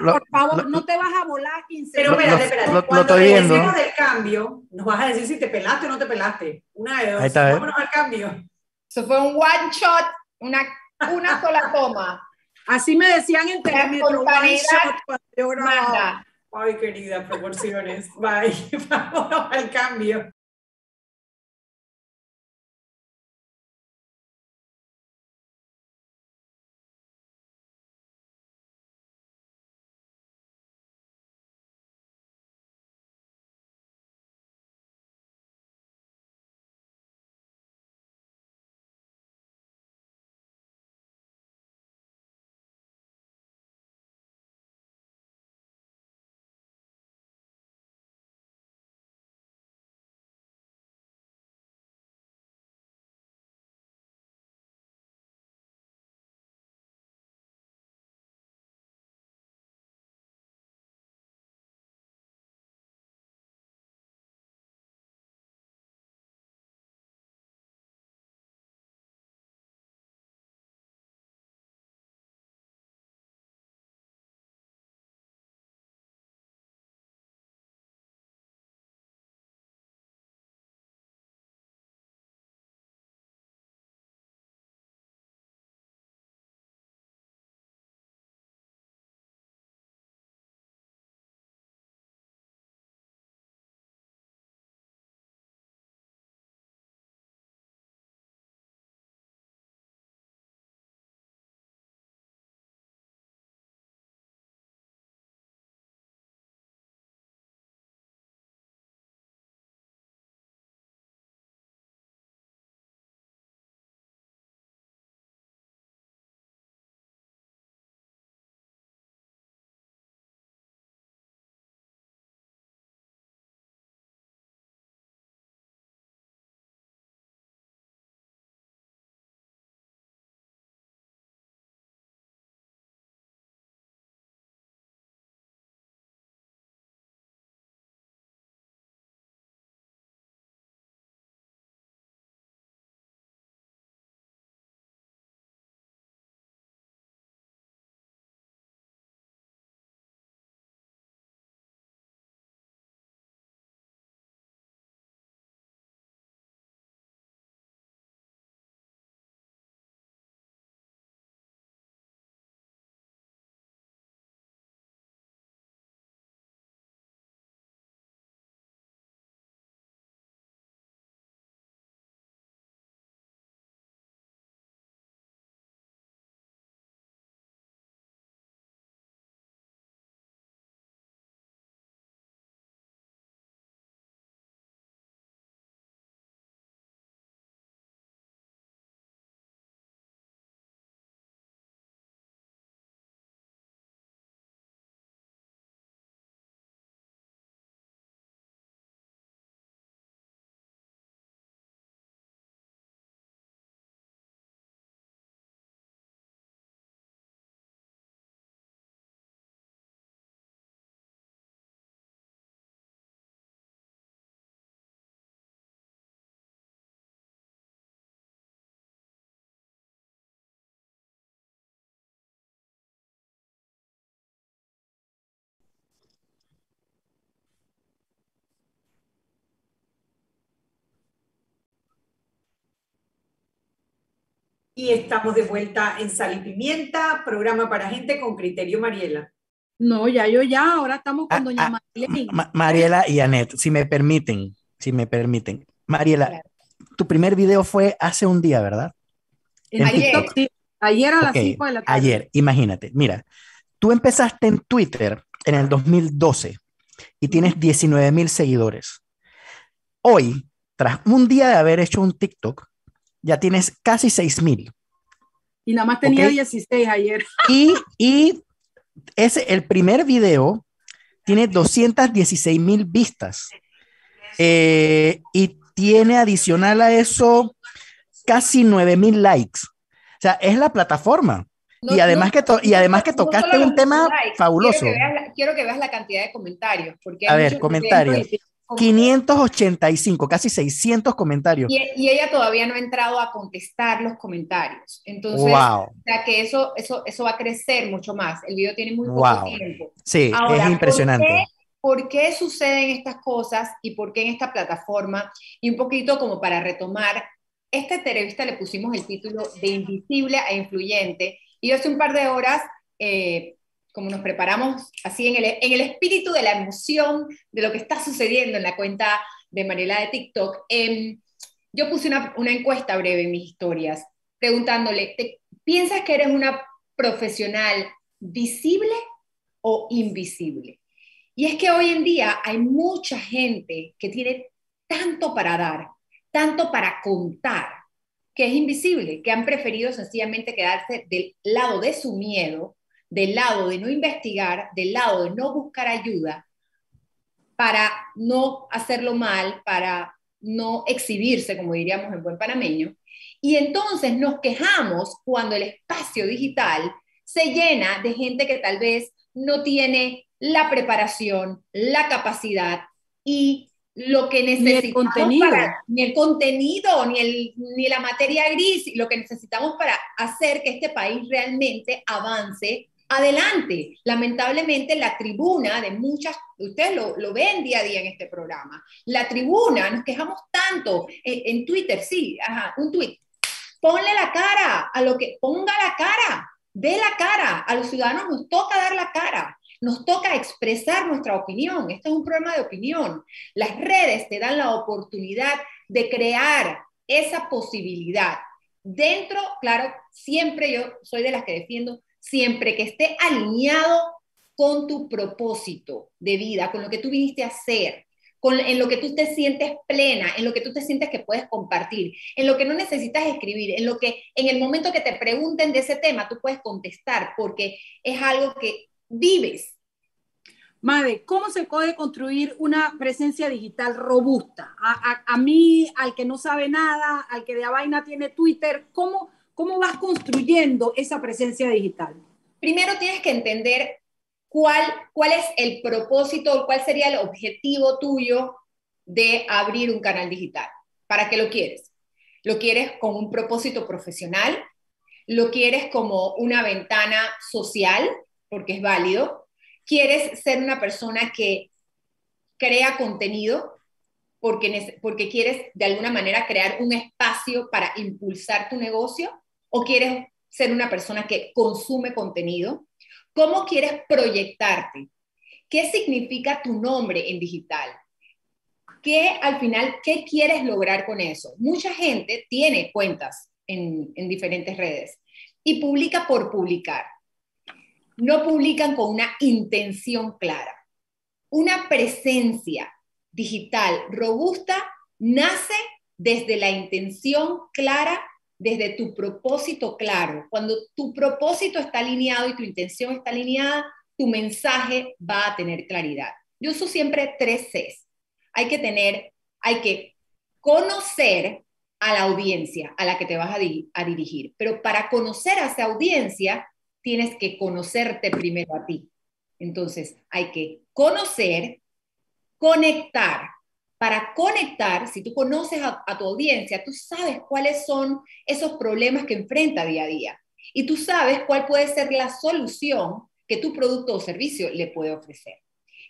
lo, por favor, no te vas a volar 15 Pero espérate, espérate. Cuando viendo. del cambio, nos vas a decir si te pelaste o no te pelaste. Una de dos. Está, vámonos al cambio. Eso fue un one shot, una, una sola toma. Así me decían en Telemetro. Ay, querida, proporciones. Bye. *laughs* Vámonos al cambio. Y estamos de vuelta en Sal y Pimienta, programa para gente con criterio, Mariela. No, ya yo ya, ahora estamos con ah, doña ah, Mariela. Mariela y Anet, si me permiten, si me permiten. Mariela, tu primer video fue hace un día, ¿verdad? ayer, ayer a las 5 de la tarde. Ayer, imagínate, mira, tú empezaste en Twitter en el 2012 y tienes 19 mil seguidores. Hoy, tras un día de haber hecho un TikTok, ya tienes casi 6 mil. Y nada más tenía 16 ayer. *laughs* Y, y ese, el primer video tiene 216 mil vistas. Eh, y tiene adicional a eso casi 9 mil likes. O sea, es la plataforma. y además que, y además que tocaste un tema fabuloso. Quiero que, veas la, cantidad de comentarios. Porque a ver, comentarios. 585, casi 600 comentarios. Y, ella todavía no ha entrado a contestar los comentarios. Entonces, o sea que eso, eso, eso va a crecer mucho más. El video tiene muy poco tiempo. Sí, es impresionante. ¿por qué, suceden estas cosas y por qué en esta plataforma? Y un poquito como para retomar, esta entrevista le pusimos el título de Invisible a Influyente. Y hace un par de horas eh, como nos preparamos así en el, en el espíritu de la emoción de lo que está sucediendo en la cuenta de Mariela de TikTok, em, yo puse una, una, encuesta breve en mis historias preguntándole, ¿piensas que eres una profesional visible o invisible? Y es que hoy en día hay mucha gente que tiene tanto para dar, tanto para contar, que es invisible, que han preferido sencillamente quedarse del lado de su miedo del lado de no investigar, del lado de no buscar ayuda, para no hacerlo mal, para no exhibirse, como diríamos en buen panameño. Y entonces nos quejamos cuando el espacio digital se llena de gente que tal vez no tiene la preparación, la capacidad y lo que necesitamos ni el contenido, ni, el contenido ni, el, ni la materia gris, lo que necesitamos para hacer que este país realmente avance adelante. Lamentablemente la tribuna de muchas, ustedes lo, ven día a día en este programa, la tribuna, nos quejamos tanto en, Twitter, sí, un tweet. Ponle la cara a lo que, ponga la cara, dé la cara, a los ciudadanos nos toca dar la cara. Nos toca expresar nuestra opinión. Este es un problema de opinión. Las redes te dan la oportunidad de crear esa posibilidad. Dentro, claro, siempre yo soy de las que defiendo siempre que esté alineado con tu propósito de vida, con lo que tú viniste a hacer, con, en lo que tú te sientes plena, en lo que tú te sientes que puedes compartir, en lo que no necesitas escribir, en lo que en el momento que te pregunten de ese tema tú puedes contestar, porque es algo que vives. Made, ¿cómo se puede construir una presencia digital robusta? A, a, mí, al que no sabe nada, al que de a vaina tiene Twitter, ¿cómo, ¿Cómo vas construyendo esa presencia digital? Primero tienes que entender cuál, cuál es el propósito, cuál sería el objetivo tuyo de abrir un canal digital. ¿Para qué lo quieres? ¿Lo quieres con un propósito profesional? ¿Lo quieres como una ventana social? Porque es válido. ¿Quieres ser una persona que crea contenido? Porque, porque quieres de alguna manera crear un espacio para impulsar tu negocio o quieres ser una persona que consume contenido? ¿Cómo quieres proyectarte? ¿Qué significa tu nombre en digital? ¿Qué al final, qué quieres lograr con eso? Mucha gente tiene cuentas en, en diferentes redes y publica por publicar. No publican con una intención clara. Una presencia digital robusta nace desde la intención clara desde tu propósito claro. Cuando tu propósito está alineado y tu intención está alineada, tu mensaje va a tener claridad. Yo uso siempre tres Cs. Hay que tener, hay que conocer a la audiencia a la que te vas a, a dirigir, pero para conocer a esa audiencia tienes que conocerte primero a ti. Entonces, hay que conocer, conectar para conectar, si tú conoces a, tu audiencia, tú sabes cuáles son esos problemas que enfrenta día a día y tú sabes cuál puede ser la solución que tu producto o servicio le puede ofrecer.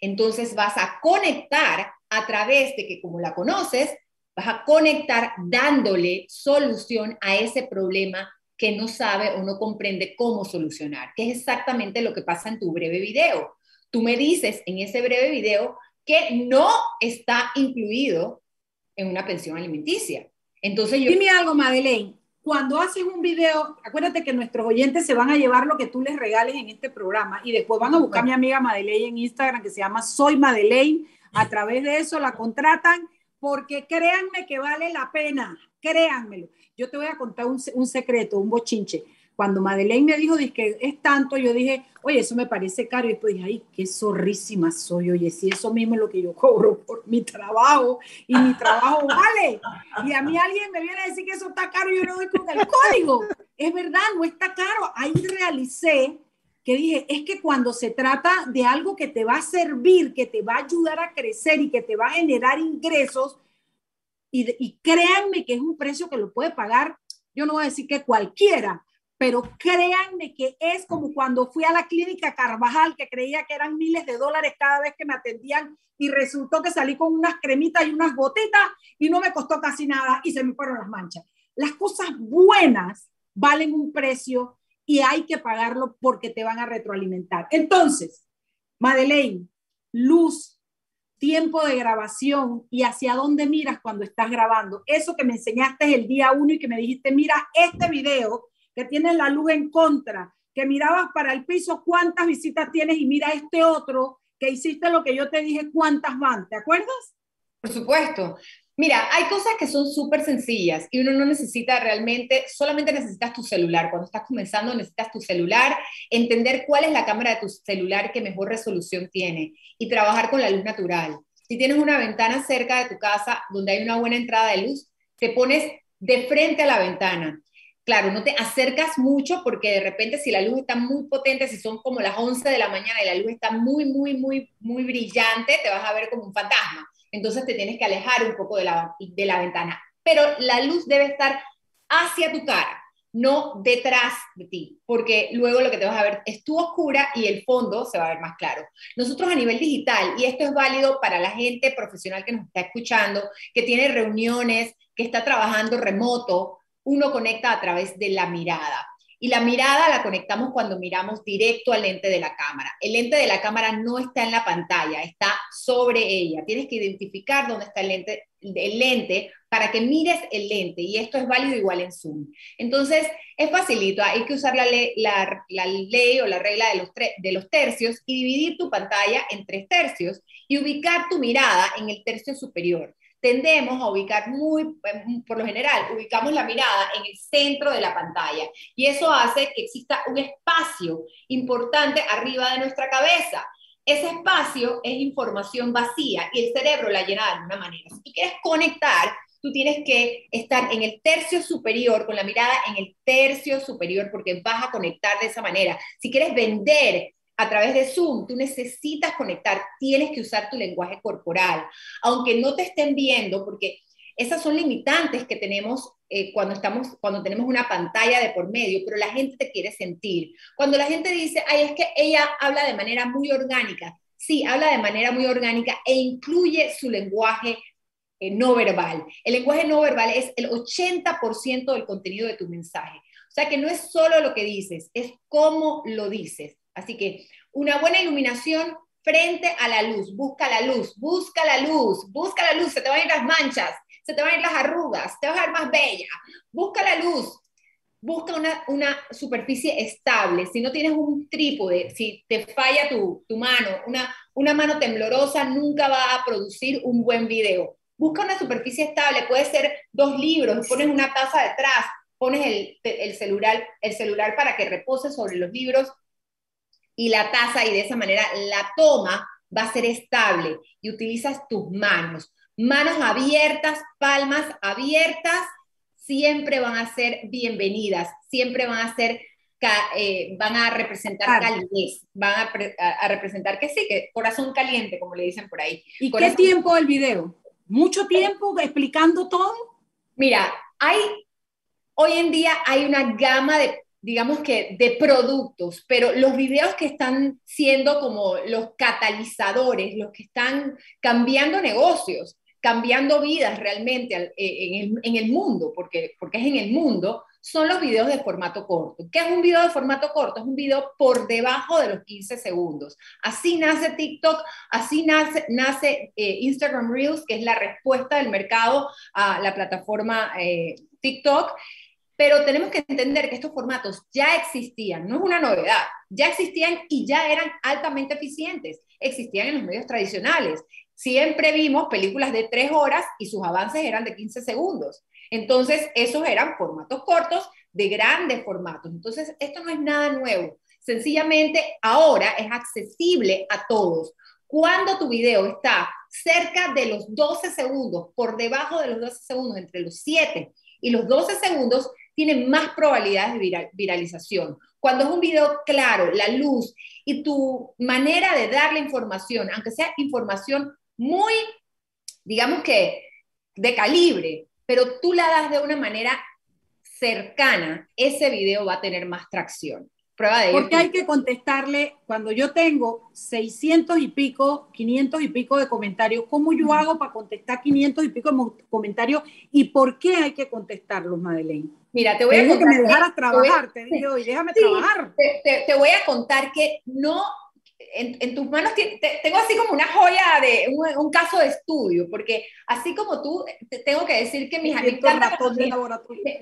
Entonces vas a conectar a través de que como la conoces, vas a conectar dándole solución a ese problema que no sabe o no comprende cómo solucionar, que es exactamente lo que pasa en tu breve video. Tú me dices en ese breve video que no está incluido en una pensión alimenticia. Entonces. Dime algo, Madeleine. Cuando haces un video, acuérdate que nuestros oyentes se van a llevar lo que tú les regales en este programa y después van a buscar a mi amiga Madeleine en Instagram que se llama Soy Madeleine. A través de eso la contratan porque créanme que vale la pena, créanmelo. Yo te voy a contar un, un secreto, un bochinche. Cuando Madeleine me dijo que es tanto, yo dije, oye, eso me parece caro. Y después dije, ay, qué zorrísima soy. Oye, si eso mismo es lo que yo cobro por mi trabajo y mi trabajo *laughs* vale. Y a mí alguien me viene a decir que eso está caro y yo no doy con el código. Es verdad, no está caro. Ahí realicé que dije, es que cuando se trata de algo que te va a servir, que te va a ayudar a crecer y que te va a generar ingresos, y, y créanme que es un precio que lo puede pagar, yo no voy a decir que cualquiera, pero créanme que es como cuando fui a la clínica Carvajal, que creía que eran miles de dólares cada vez que me atendían y resultó que salí con unas cremitas y unas gotitas y no me costó casi nada y se me fueron las manchas. Las cosas buenas valen un precio y hay que pagarlo porque te van a retroalimentar. Entonces, Madeleine, luz, tiempo de grabación y hacia dónde miras cuando estás grabando. Eso que me enseñaste el día uno y que me dijiste, mira, este video que tiene la luz en contra, que mirabas para el piso cuántas visitas tienes y mira este otro que hiciste lo que yo te dije cuántas van, ¿te acuerdas? Por supuesto. Mira, hay cosas que son súper sencillas y uno no necesita realmente, solamente necesitas tu celular. Cuando estás comenzando necesitas tu celular, entender cuál es la cámara de tu celular que mejor resolución tiene y trabajar con la luz natural. Si tienes una ventana cerca de tu casa donde hay una buena entrada de luz, te pones de frente a la ventana. Claro, no te acercas mucho porque de repente si la luz está muy potente, si son como las 11 de la mañana y la luz está muy, muy, muy, muy brillante, te vas a ver como un fantasma entonces te tienes que alejar un poco de la, de la ventana. Pero la luz debe estar hacia tu cara, no detrás de ti, porque luego lo que te vas a ver es tu oscura y el fondo se va a ver más claro. Nosotros a nivel digital, y esto es válido para la gente profesional que nos está escuchando, que tiene reuniones, que está trabajando remoto, uno conecta a través de la mirada. Y la mirada la conectamos cuando miramos directo al lente de la cámara. El lente de la cámara no está en la pantalla, está sobre ella. Tienes que identificar dónde está el lente, el lente para que mires el lente y esto es válido igual en Zoom. Entonces, es facilito, hay que usar la, ley, o la regla de los, de los tercios y dividir tu pantalla en tres tercios y ubicar tu mirada en el tercio superior tendemos a ubicar muy, em, por lo general, ubicamos la mirada en el centro de la pantalla y eso hace que exista un espacio importante arriba de nuestra cabeza. Ese espacio es información vacía y el cerebro la llena de alguna manera. Si tú quieres conectar, tú tienes que estar en el tercio superior, con la mirada en el tercio superior, porque vas a conectar de esa manera. Si quieres vender, a través de Zoom, tú necesitas conectar, tienes que usar tu lenguaje corporal, aunque no te estén viendo, porque esas son limitantes que tenemos eh, cuando, estamos, cuando tenemos una pantalla de por medio, pero la gente te quiere sentir. Cuando la gente dice, ay, es que ella habla de manera muy orgánica, sí, habla de manera muy orgánica e incluye su lenguaje eh, no verbal. El lenguaje no verbal es el 80% del contenido de tu mensaje. O sea que no es solo lo que dices, es cómo lo dices. Así que una buena iluminación frente a la luz, busca la luz, busca la luz, busca la luz, se te van a ir las manchas, se te van a ir las arrugas, te vas a ver más bella, busca la luz, busca una, una superficie estable, si no tienes un trípode, si te falla tu, tu mano, una, una mano temblorosa nunca va a producir un buen video. Busca una superficie estable, puede ser dos libros, pones una taza detrás, pones el, el, celular, el celular para que repose sobre los libros y la taza y de esa manera la toma va a ser estable y utilizas tus manos. Manos abiertas, palmas abiertas, siempre van a ser bienvenidas, siempre van a ser, eh, van a representar calidez, van a, representar que sí, que corazón caliente, como le dicen por ahí. ¿Y qué tiempo el video? ¿Mucho tiempo explicando todo? Mira, hay, hoy en día hay una gama de digamos que de productos, pero los videos que están siendo como los catalizadores, los que están cambiando negocios, cambiando vidas realmente eh, en el, mundo, porque, porque es en el mundo, son los videos de formato corto. ¿Qué es un video de formato corto? Es un video por debajo de los 15 segundos. Así nace TikTok, así nace, nace eh, Instagram Reels, que es la respuesta del mercado a la plataforma eh, TikTok. Pero tenemos que entender que estos formatos ya existían, no es una novedad, ya existían y ya eran altamente eficientes, existían en los medios tradicionales. Siempre vimos películas de tres horas y sus avances eran de 15 segundos. Entonces, esos eran formatos cortos de grandes formatos. Entonces, esto no es nada nuevo. Sencillamente, ahora es accesible a todos. Cuando tu video está cerca de los 12 segundos, por debajo de los 12 segundos, entre los 7 y los 12 segundos, tiene más probabilidades de viralización. Cuando es un video claro, la luz y tu manera de dar la información, aunque sea información muy, digamos que de calibre, pero tú la das de una manera cercana, ese video va a tener más tracción. Prueba de Porque hay que contestarle, cuando yo tengo 600 y pico, 500 y pico de comentarios, ¿cómo yo hago para contestar 500 y pico de comentarios? ¿Y por qué hay que contestarlos, Madeleine? Mira, te voy a contar. que me dejaras trabajar, te, digo, y déjame trabajar. te, voy a contar que no en, tus manos tengo así como una joya de un, caso de estudio, porque así como tú, tengo que decir que mis, me, encanta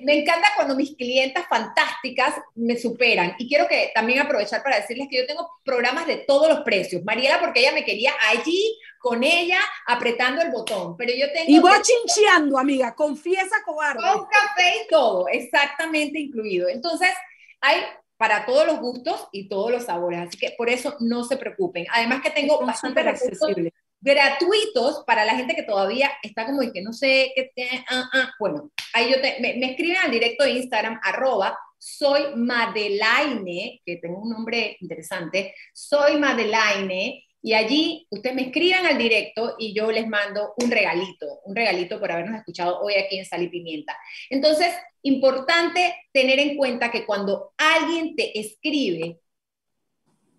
me, encanta cuando mis clientas fantásticas me superan. Y quiero que también aprovechar para decirles que yo tengo programas de todos los precios. Mariela, porque ella me quería allí con ella apretando el botón, pero yo tengo... Y voy chincheando, amiga, confiesa cobarde. Con café y todo, exactamente incluido. Entonces, hay para todos los gustos y todos los sabores. Así que por eso no se preocupen. Además que tengo bastante accesibles gratuitos para la gente que todavía está como y que no sé qué ah, ah. bueno ahí yo me, me, escriben al directo de Instagram arroba soy Madelaine que tengo un nombre interesante soy Madelaine y allí ustedes me escriban al directo y yo les mando un regalito, un regalito por habernos escuchado hoy aquí en Sal y Pimienta. Entonces, importante tener en cuenta que cuando alguien te escribe,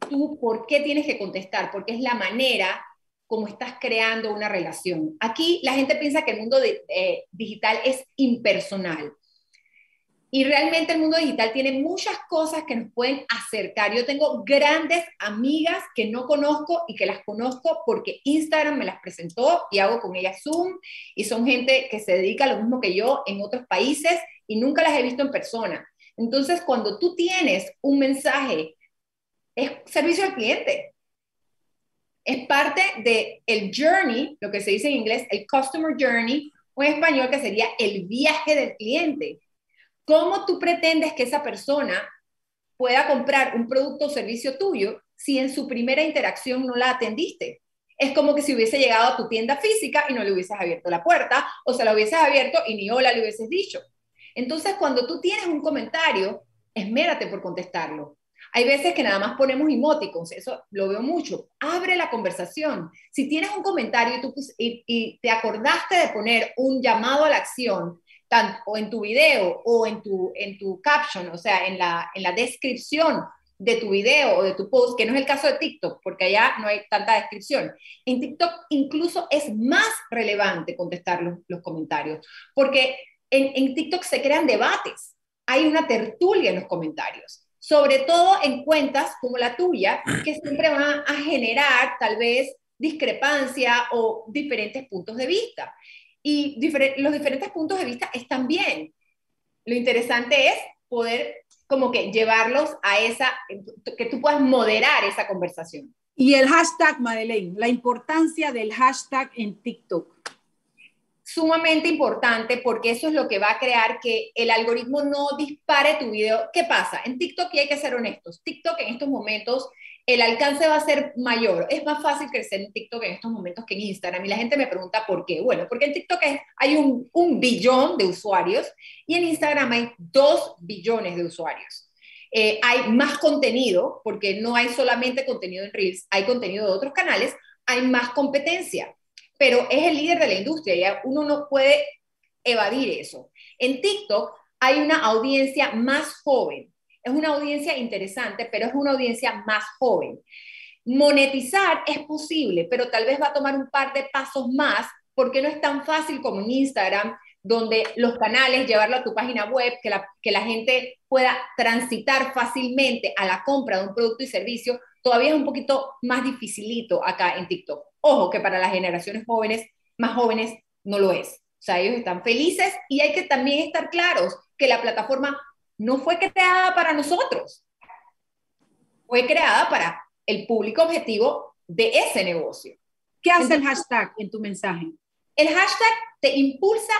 tú por qué tienes que contestar, porque es la manera como estás creando una relación. Aquí la gente piensa que el mundo eh, digital es impersonal. Y realmente el mundo digital tiene muchas cosas que nos pueden acercar. Yo tengo grandes amigas que no conozco y que las conozco porque Instagram me las presentó y hago con ellas Zoom y son gente que se dedica a lo mismo que yo en otros países y nunca las he visto en persona. Entonces, cuando tú tienes un mensaje, es servicio al cliente. Es parte del el journey, lo que se dice en inglés, el customer journey, o en español que sería el viaje del cliente ¿Cómo tú pretendes que esa persona pueda comprar un producto o servicio tuyo si en su primera interacción no la atendiste? Es como que si hubiese llegado a tu tienda física y no le hubieses abierto la puerta, o se la hubieses abierto y ni hola le hubieses dicho. Entonces, cuando tú tienes un comentario, esmérate por contestarlo. Hay veces que nada más ponemos emoticons, eso lo veo mucho. Abre la conversación. Si tienes un comentario y, te acordaste de poner un llamado a la acción, o en tu video o en tu, en tu caption, o sea, en la, en la descripción de tu video o de tu post, que no es el caso de TikTok, porque allá no hay tanta descripción. En TikTok incluso es más relevante contestar los, los comentarios, porque en, en TikTok se crean debates, hay una tertulia en los comentarios, sobre todo en cuentas como la tuya, que siempre van a generar tal vez discrepancia o diferentes puntos de vista y los diferentes puntos de vista están bien. Lo interesante es poder como que llevarlos a esa, que tú puedas moderar esa conversación. Y el hashtag, Madeleine, la importancia del hashtag en TikTok. Sumamente importante porque eso es lo que va a crear que el algoritmo no dispare tu video. ¿Qué pasa? En TikTok, y hay que ser honestos, TikTok en estos momentos el alcance va a ser mayor. Es más fácil crecer en TikTok en estos momentos que en Instagram. Y la gente me pregunta por qué. Bueno, porque en TikTok hay un, billón de usuarios y en Instagram hay dos billones de usuarios. Eh, hay más contenido, porque no hay solamente contenido en Reels, hay contenido de otros canales, hay más competencia, pero es el líder de la industria y uno no puede evadir eso. En TikTok hay una audiencia más joven, es una audiencia interesante, pero es una audiencia más joven. Monetizar es posible, pero tal vez va a tomar un par de pasos más porque no es tan fácil como en Instagram donde los canales, llevarlo a tu página web, que la, que la gente pueda transitar fácilmente a la compra de un producto y servicio, todavía es un poquito más dificilito acá en TikTok. Ojo que para las generaciones jóvenes, más jóvenes, no lo es. O sea, ellos están felices y hay que también estar claros que la plataforma no fue creada para nosotros, fue creada para el público objetivo de ese negocio. ¿Qué hace el hashtag en tu mensaje? El hashtag te impulsa,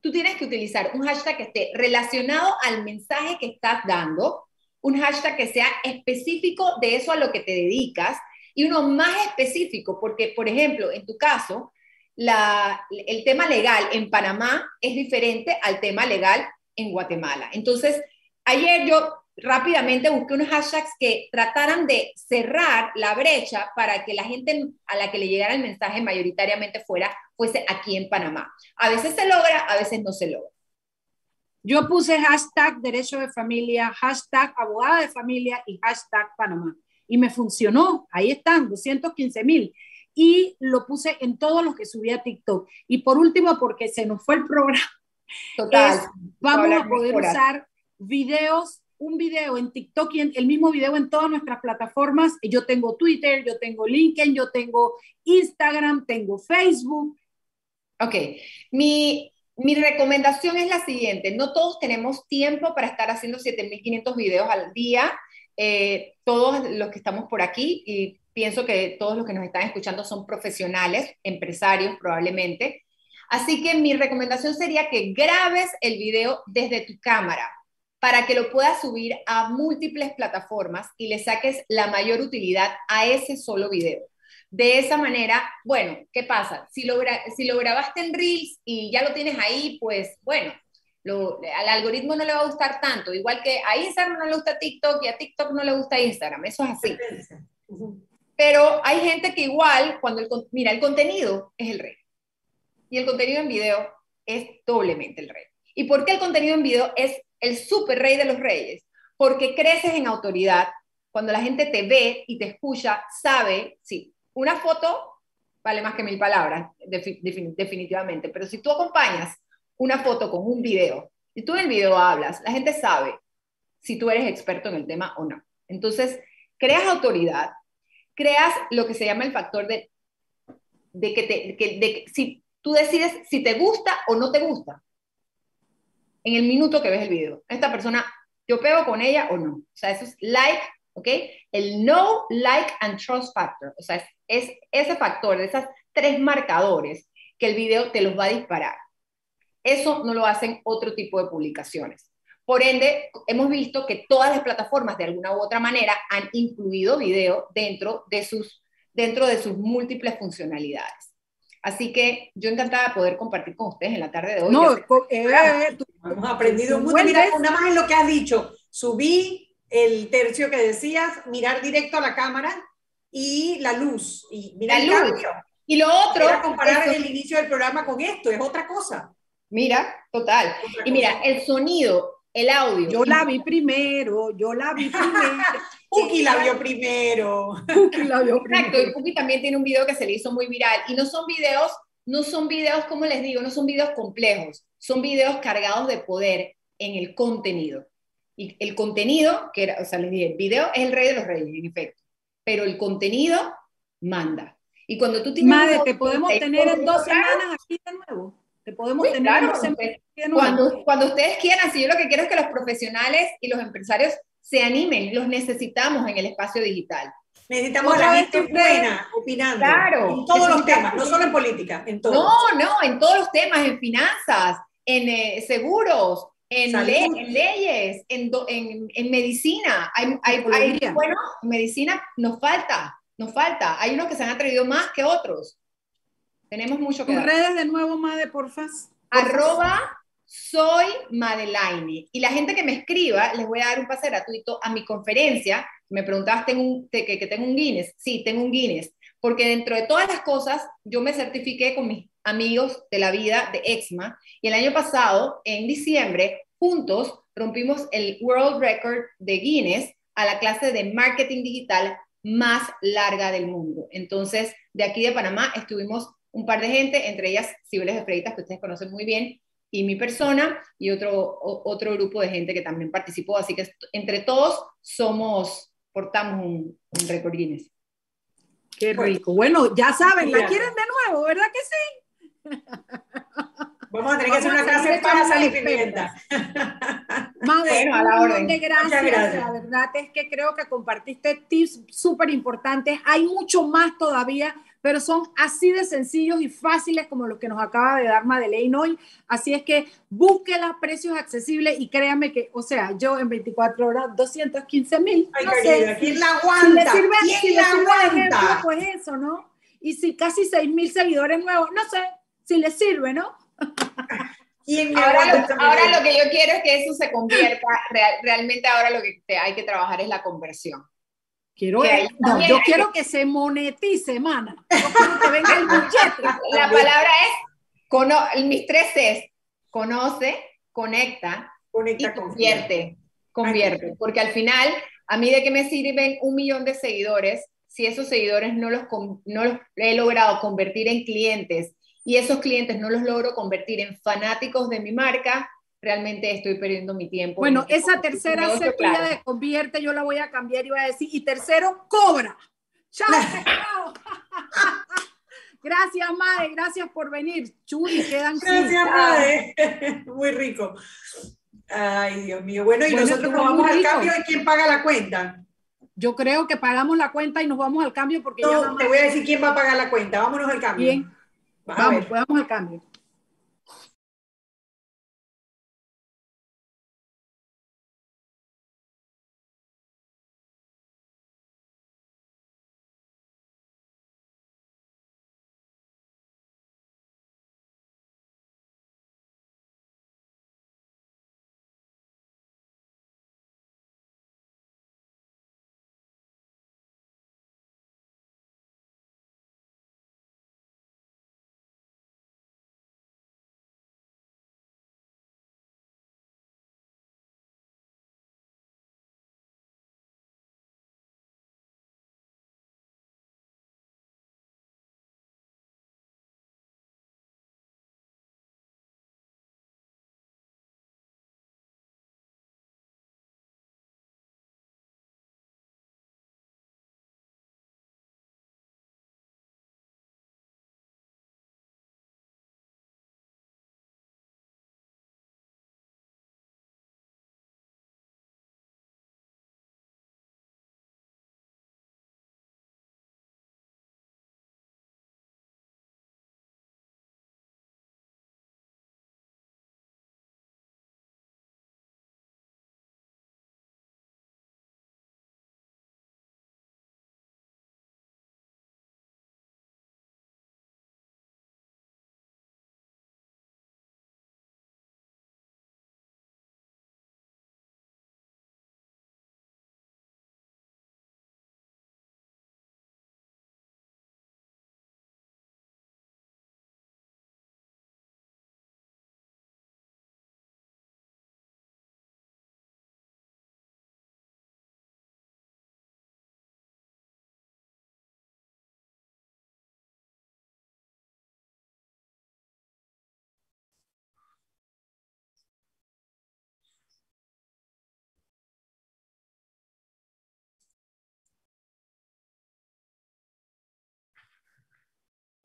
tú tienes que utilizar un hashtag que esté relacionado al mensaje que estás dando, un hashtag que sea específico de eso a lo que te dedicas y uno más específico, porque, por ejemplo, en tu caso, el tema legal en Panamá es diferente al tema legal en Guatemala. Entonces, ayer yo rápidamente busqué unos hashtags que trataran de cerrar la brecha para que la gente a la que le llegara el mensaje mayoritariamente fuera, fuese aquí en Panamá. A veces se logra, a veces no se logra. Yo puse hashtag derecho de familia, hashtag abogada de familia y hashtag Panamá. Y me funcionó. Ahí están, 215 mil. Y lo puse en todos los que subí a TikTok. Y por último, porque se nos fue el *laughs* programa. Total. vamos a poder usar videos un video en TikTok y el mismo video en todas nuestras plataformas. Yo tengo Twitter, yo tengo LinkedIn, yo tengo Instagram, tengo Facebook. Ok, mi, mi recomendación es la siguiente, no todos tenemos tiempo para estar haciendo 7.500 videos al día, eh, todos los que estamos por aquí, y pienso que todos los que nos están escuchando son profesionales, empresarios probablemente, así que mi recomendación sería que grabes el video desde tu cámara para que lo puedas subir a múltiples plataformas y le saques la mayor utilidad a ese solo video. De esa manera, bueno, ¿qué pasa? Si lo, si lo grabaste en Reels y ya lo tienes ahí, pues bueno, al algoritmo no le va a gustar tanto, igual que a Instagram no le gusta TikTok y a TikTok no le gusta Instagram, eso es así. Pero hay gente que igual, cuando el, mira, el contenido es el rey. Y el contenido en video es doblemente el rey. ¿Y por qué el contenido en video es el super rey de los reyes, porque creces en autoridad. Cuando la gente te ve y te escucha, sabe, sí, una foto vale más que mil palabras, definitivamente, pero si tú acompañas una foto con un video y tú en el video hablas, la gente sabe si tú eres experto en el tema o no. Entonces, creas autoridad, creas lo que se llama el factor de, de que, te, de si tú decides si te gusta o no te gusta en el minuto que ves el video. Esta persona, yo pego con ella o no. O sea, eso es like, ¿ok? El no, like and trust factor. O sea, es, ese factor, de esas tres marcadores que el video te los va a disparar. Eso no lo hacen otro tipo de publicaciones. Por ende, hemos visto que todas las plataformas de alguna u otra manera han incluido video dentro de sus, dentro de sus múltiples funcionalidades. Así que yo encantada de poder compartir con ustedes en la tarde de hoy. No, eh, hemos aprendido mucho. Mira, nada más en lo que has dicho. Subí el tercio que decías, mirar directo a la cámara y la luz. Y mira el Cambio. Y lo otro. Era comparar el inicio del programa con esto, es otra cosa. Mira, total. y mira, el sonido, el audio. Yo la vi primero, yo la vi primero. *laughs* Puki la vio primero. Puki la vio primero. Exacto, y Puki también tiene un video que se le hizo muy viral. Y no son videos, no son videos, como les digo, no son videos complejos, son videos cargados de poder en el contenido. Y el contenido, que era, o sea, les dije, el video es el rey de los reyes, en efecto, pero el contenido manda. Y cuando tú tienes... Madre, te podemos tener en dos semanas aquí de nuevo. Te podemos tener en dos semanas Cuando, cuando ustedes quieran, si yo lo que quiero es que los profesionales y los empresarios se animen, los necesitamos en el espacio digital. Necesitamos a la gente buena opinando. Claro. En todos los temas, no solo en política, en todos. No, no, en todos los temas, en finanzas, en eh, seguros, en, en, leyes, en, en, en medicina. Hay, hay, bueno, en medicina nos falta, nos falta. Hay unos que se han atrevido más que otros. Tenemos mucho que Tus redes de nuevo, Made, porfas. Arroba soy Madelaine. Y la gente que me escriba, les voy a dar un pase gratuito a mi conferencia. Me preguntabas ¿tengo un, que, tengo un Guinness. Sí, tengo un Guinness. Porque dentro de todas las cosas, yo me certifiqué con mis amigos de la vida de EXMA. Y el año pasado, en diciembre, juntos rompimos el World Record de Guinness a la clase de marketing digital más larga del mundo. Entonces, de aquí de Panamá estuvimos un par de gente, entre ellas Cibeles de Freitas, que ustedes conocen muy bien, y mi persona y otro, otro grupo de gente que también participó. Así que entre todos somos, portamos un, un récord Guinness. Qué rico. Bueno, ya saben, la quieren de nuevo, ¿verdad que sí? Vamos a tener que hacer una clase para salir pimienta. Madre, *laughs* a la orden. gracias. gracias. La verdad es que creo que compartiste tips súper importantes. Hay mucho más todavía, pero son así de sencillos y fáciles como los que nos acaba de dar Madeleine hoy. Así es que búsquela, precios accesibles y créame que, o sea, yo en 24 horas, 215 mil. No sé, ¿quién la aguanta? Si le sirve, si le sirve ejemplo, pues eso, ¿no? Y si casi 6 mil seguidores nuevos, no sé, si le sirve, ¿no? ahora, lo, ahora lo que yo quiero es que eso se convierta, realmente ahora lo que hay que trabajar es la conversión. Quiero, no, yo quiero que se monetice, mana. Yo quiero que venga el *laughs* La palabra es, mis tres es, conoce, conecta, conecta y convierte. Convierte. Porque al final, a mí de qué me sirven un millón de seguidores si esos seguidores no los, no los he logrado convertir en clientes y esos clientes no los logro convertir en fanáticos de mi marca, realmente estoy perdiendo mi tiempo. Bueno, esa tercera cepilla de convierte yo la voy a cambiar y voy a decir, y tercero, cobra. Chao, *laughs* *laughs* Gracias, Mae, gracias por venir. Chuy, quedan Gracias, Mae. *laughs* Muy rico. Ay, Dios mío. Bueno, y nosotros nos vamos al cambio de quién paga la cuenta. Yo creo que pagamos la cuenta y nos vamos al cambio porque no, te voy a decir quién va a pagar la cuenta. Vámonos al cambio. Bien. Vamos, pues vamos al cambio.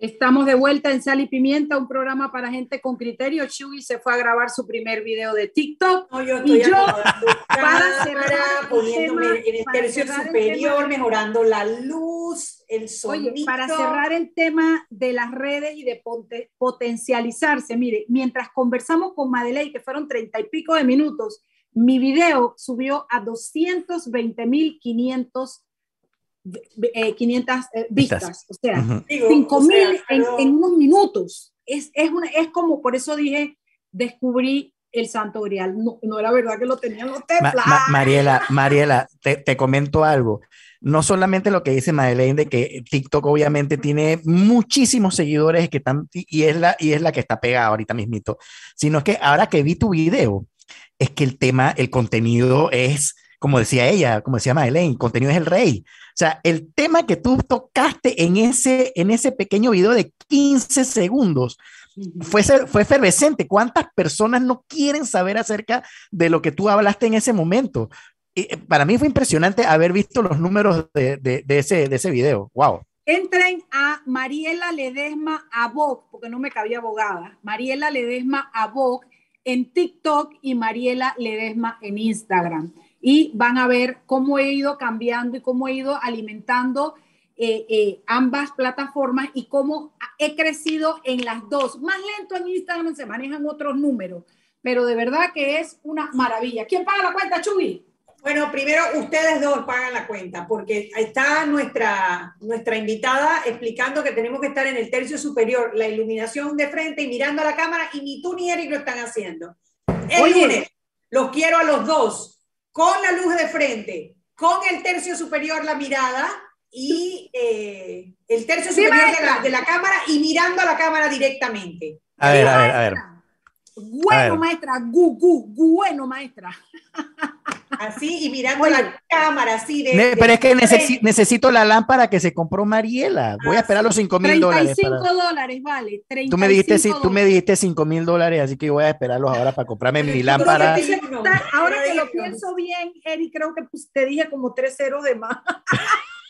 Estamos de vuelta en Sal y Pimienta, un programa para gente con criterio. Chuy se fue a grabar su primer video de TikTok. No, yo estoy y yo, para cerrar poniéndome en el tercio superior, mejorando la luz, el sonido. Oye, para cerrar el tema de las redes y de potencializarse, mire, mientras conversamos con Madeleine, que fueron treinta y pico de minutos, mi video subió a 220.500 eh, 500 eh, vistas, o sea, 5.000 en, unos minutos. Es, es, una, es como, por eso dije, descubrí el Santo Grial. No, no era verdad que lo tenían los templos. Mariela, *laughs* Mariela, te, te, comento algo. No solamente lo que dice Madeleine de que TikTok obviamente tiene muchísimos seguidores que están, y es la, y es la que está pegada ahorita mismito, sino que ahora que vi tu video, es que el tema, el contenido es como decía ella, como decía Madeleine, contenido es el rey. O sea, el tema que tú tocaste en ese, en ese pequeño video de 15 segundos fue, fue efervescente. ¿Cuántas personas no quieren saber acerca de lo que tú hablaste en ese momento? Y eh, para mí fue impresionante haber visto los números de, de, de ese, de ese video. ¡Wow! Entren a Mariela Ledesma Abog, porque no me cabía abogada. Mariela Ledesma Abog en TikTok y Mariela Ledesma en Instagram. Y van a ver cómo he ido cambiando y cómo he ido alimentando eh, eh, ambas plataformas y cómo he crecido en las dos. Más lento en Instagram se manejan otros números, pero de verdad que es una maravilla. ¿Quién paga la cuenta, Chuy? Bueno, primero ustedes dos pagan la cuenta, porque está nuestra, nuestra invitada explicando que tenemos que estar en el tercio superior, la iluminación de frente y mirando a la cámara, y ni tú ni Eric lo están haciendo. El lunes, los quiero a los dos, con la luz de frente, con el tercio superior la mirada y eh, el tercio superior de la, de la, cámara y mirando a la cámara directamente. A ver, a ver, a ver. Bueno, maestra, gu, gu, bueno, maestra. Así y mirando la cámara, así de. pero es que necesito la lámpara que se compró Mariela. Voy a esperar los 5 mil dólares. 35 dólares, vale. tú me dijiste, tú me dijiste 5 mil dólares, así que voy a esperarlos ahora para comprarme mi lámpara. Ahora que lo pienso bien, Eri, creo que pues, te dije como 3 ceros de más.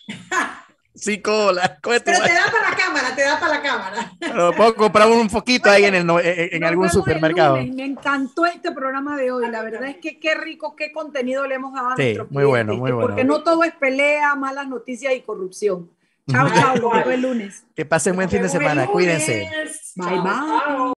*laughs* Sí, cola. *laughs* Pero te da para la cámara, te da para la cámara. Pero puedo comprar un foquito ahí en, el, en, algún supermercado. Me encantó este programa de hoy. La verdad es que qué rico, qué contenido le hemos dado a sí, muy bueno, muy bueno. Porque no todo es pelea, malas noticias y corrupción. Chao, chao, lo el lunes. Que pasen buen fin de semana. Cuídense. Bye, bye.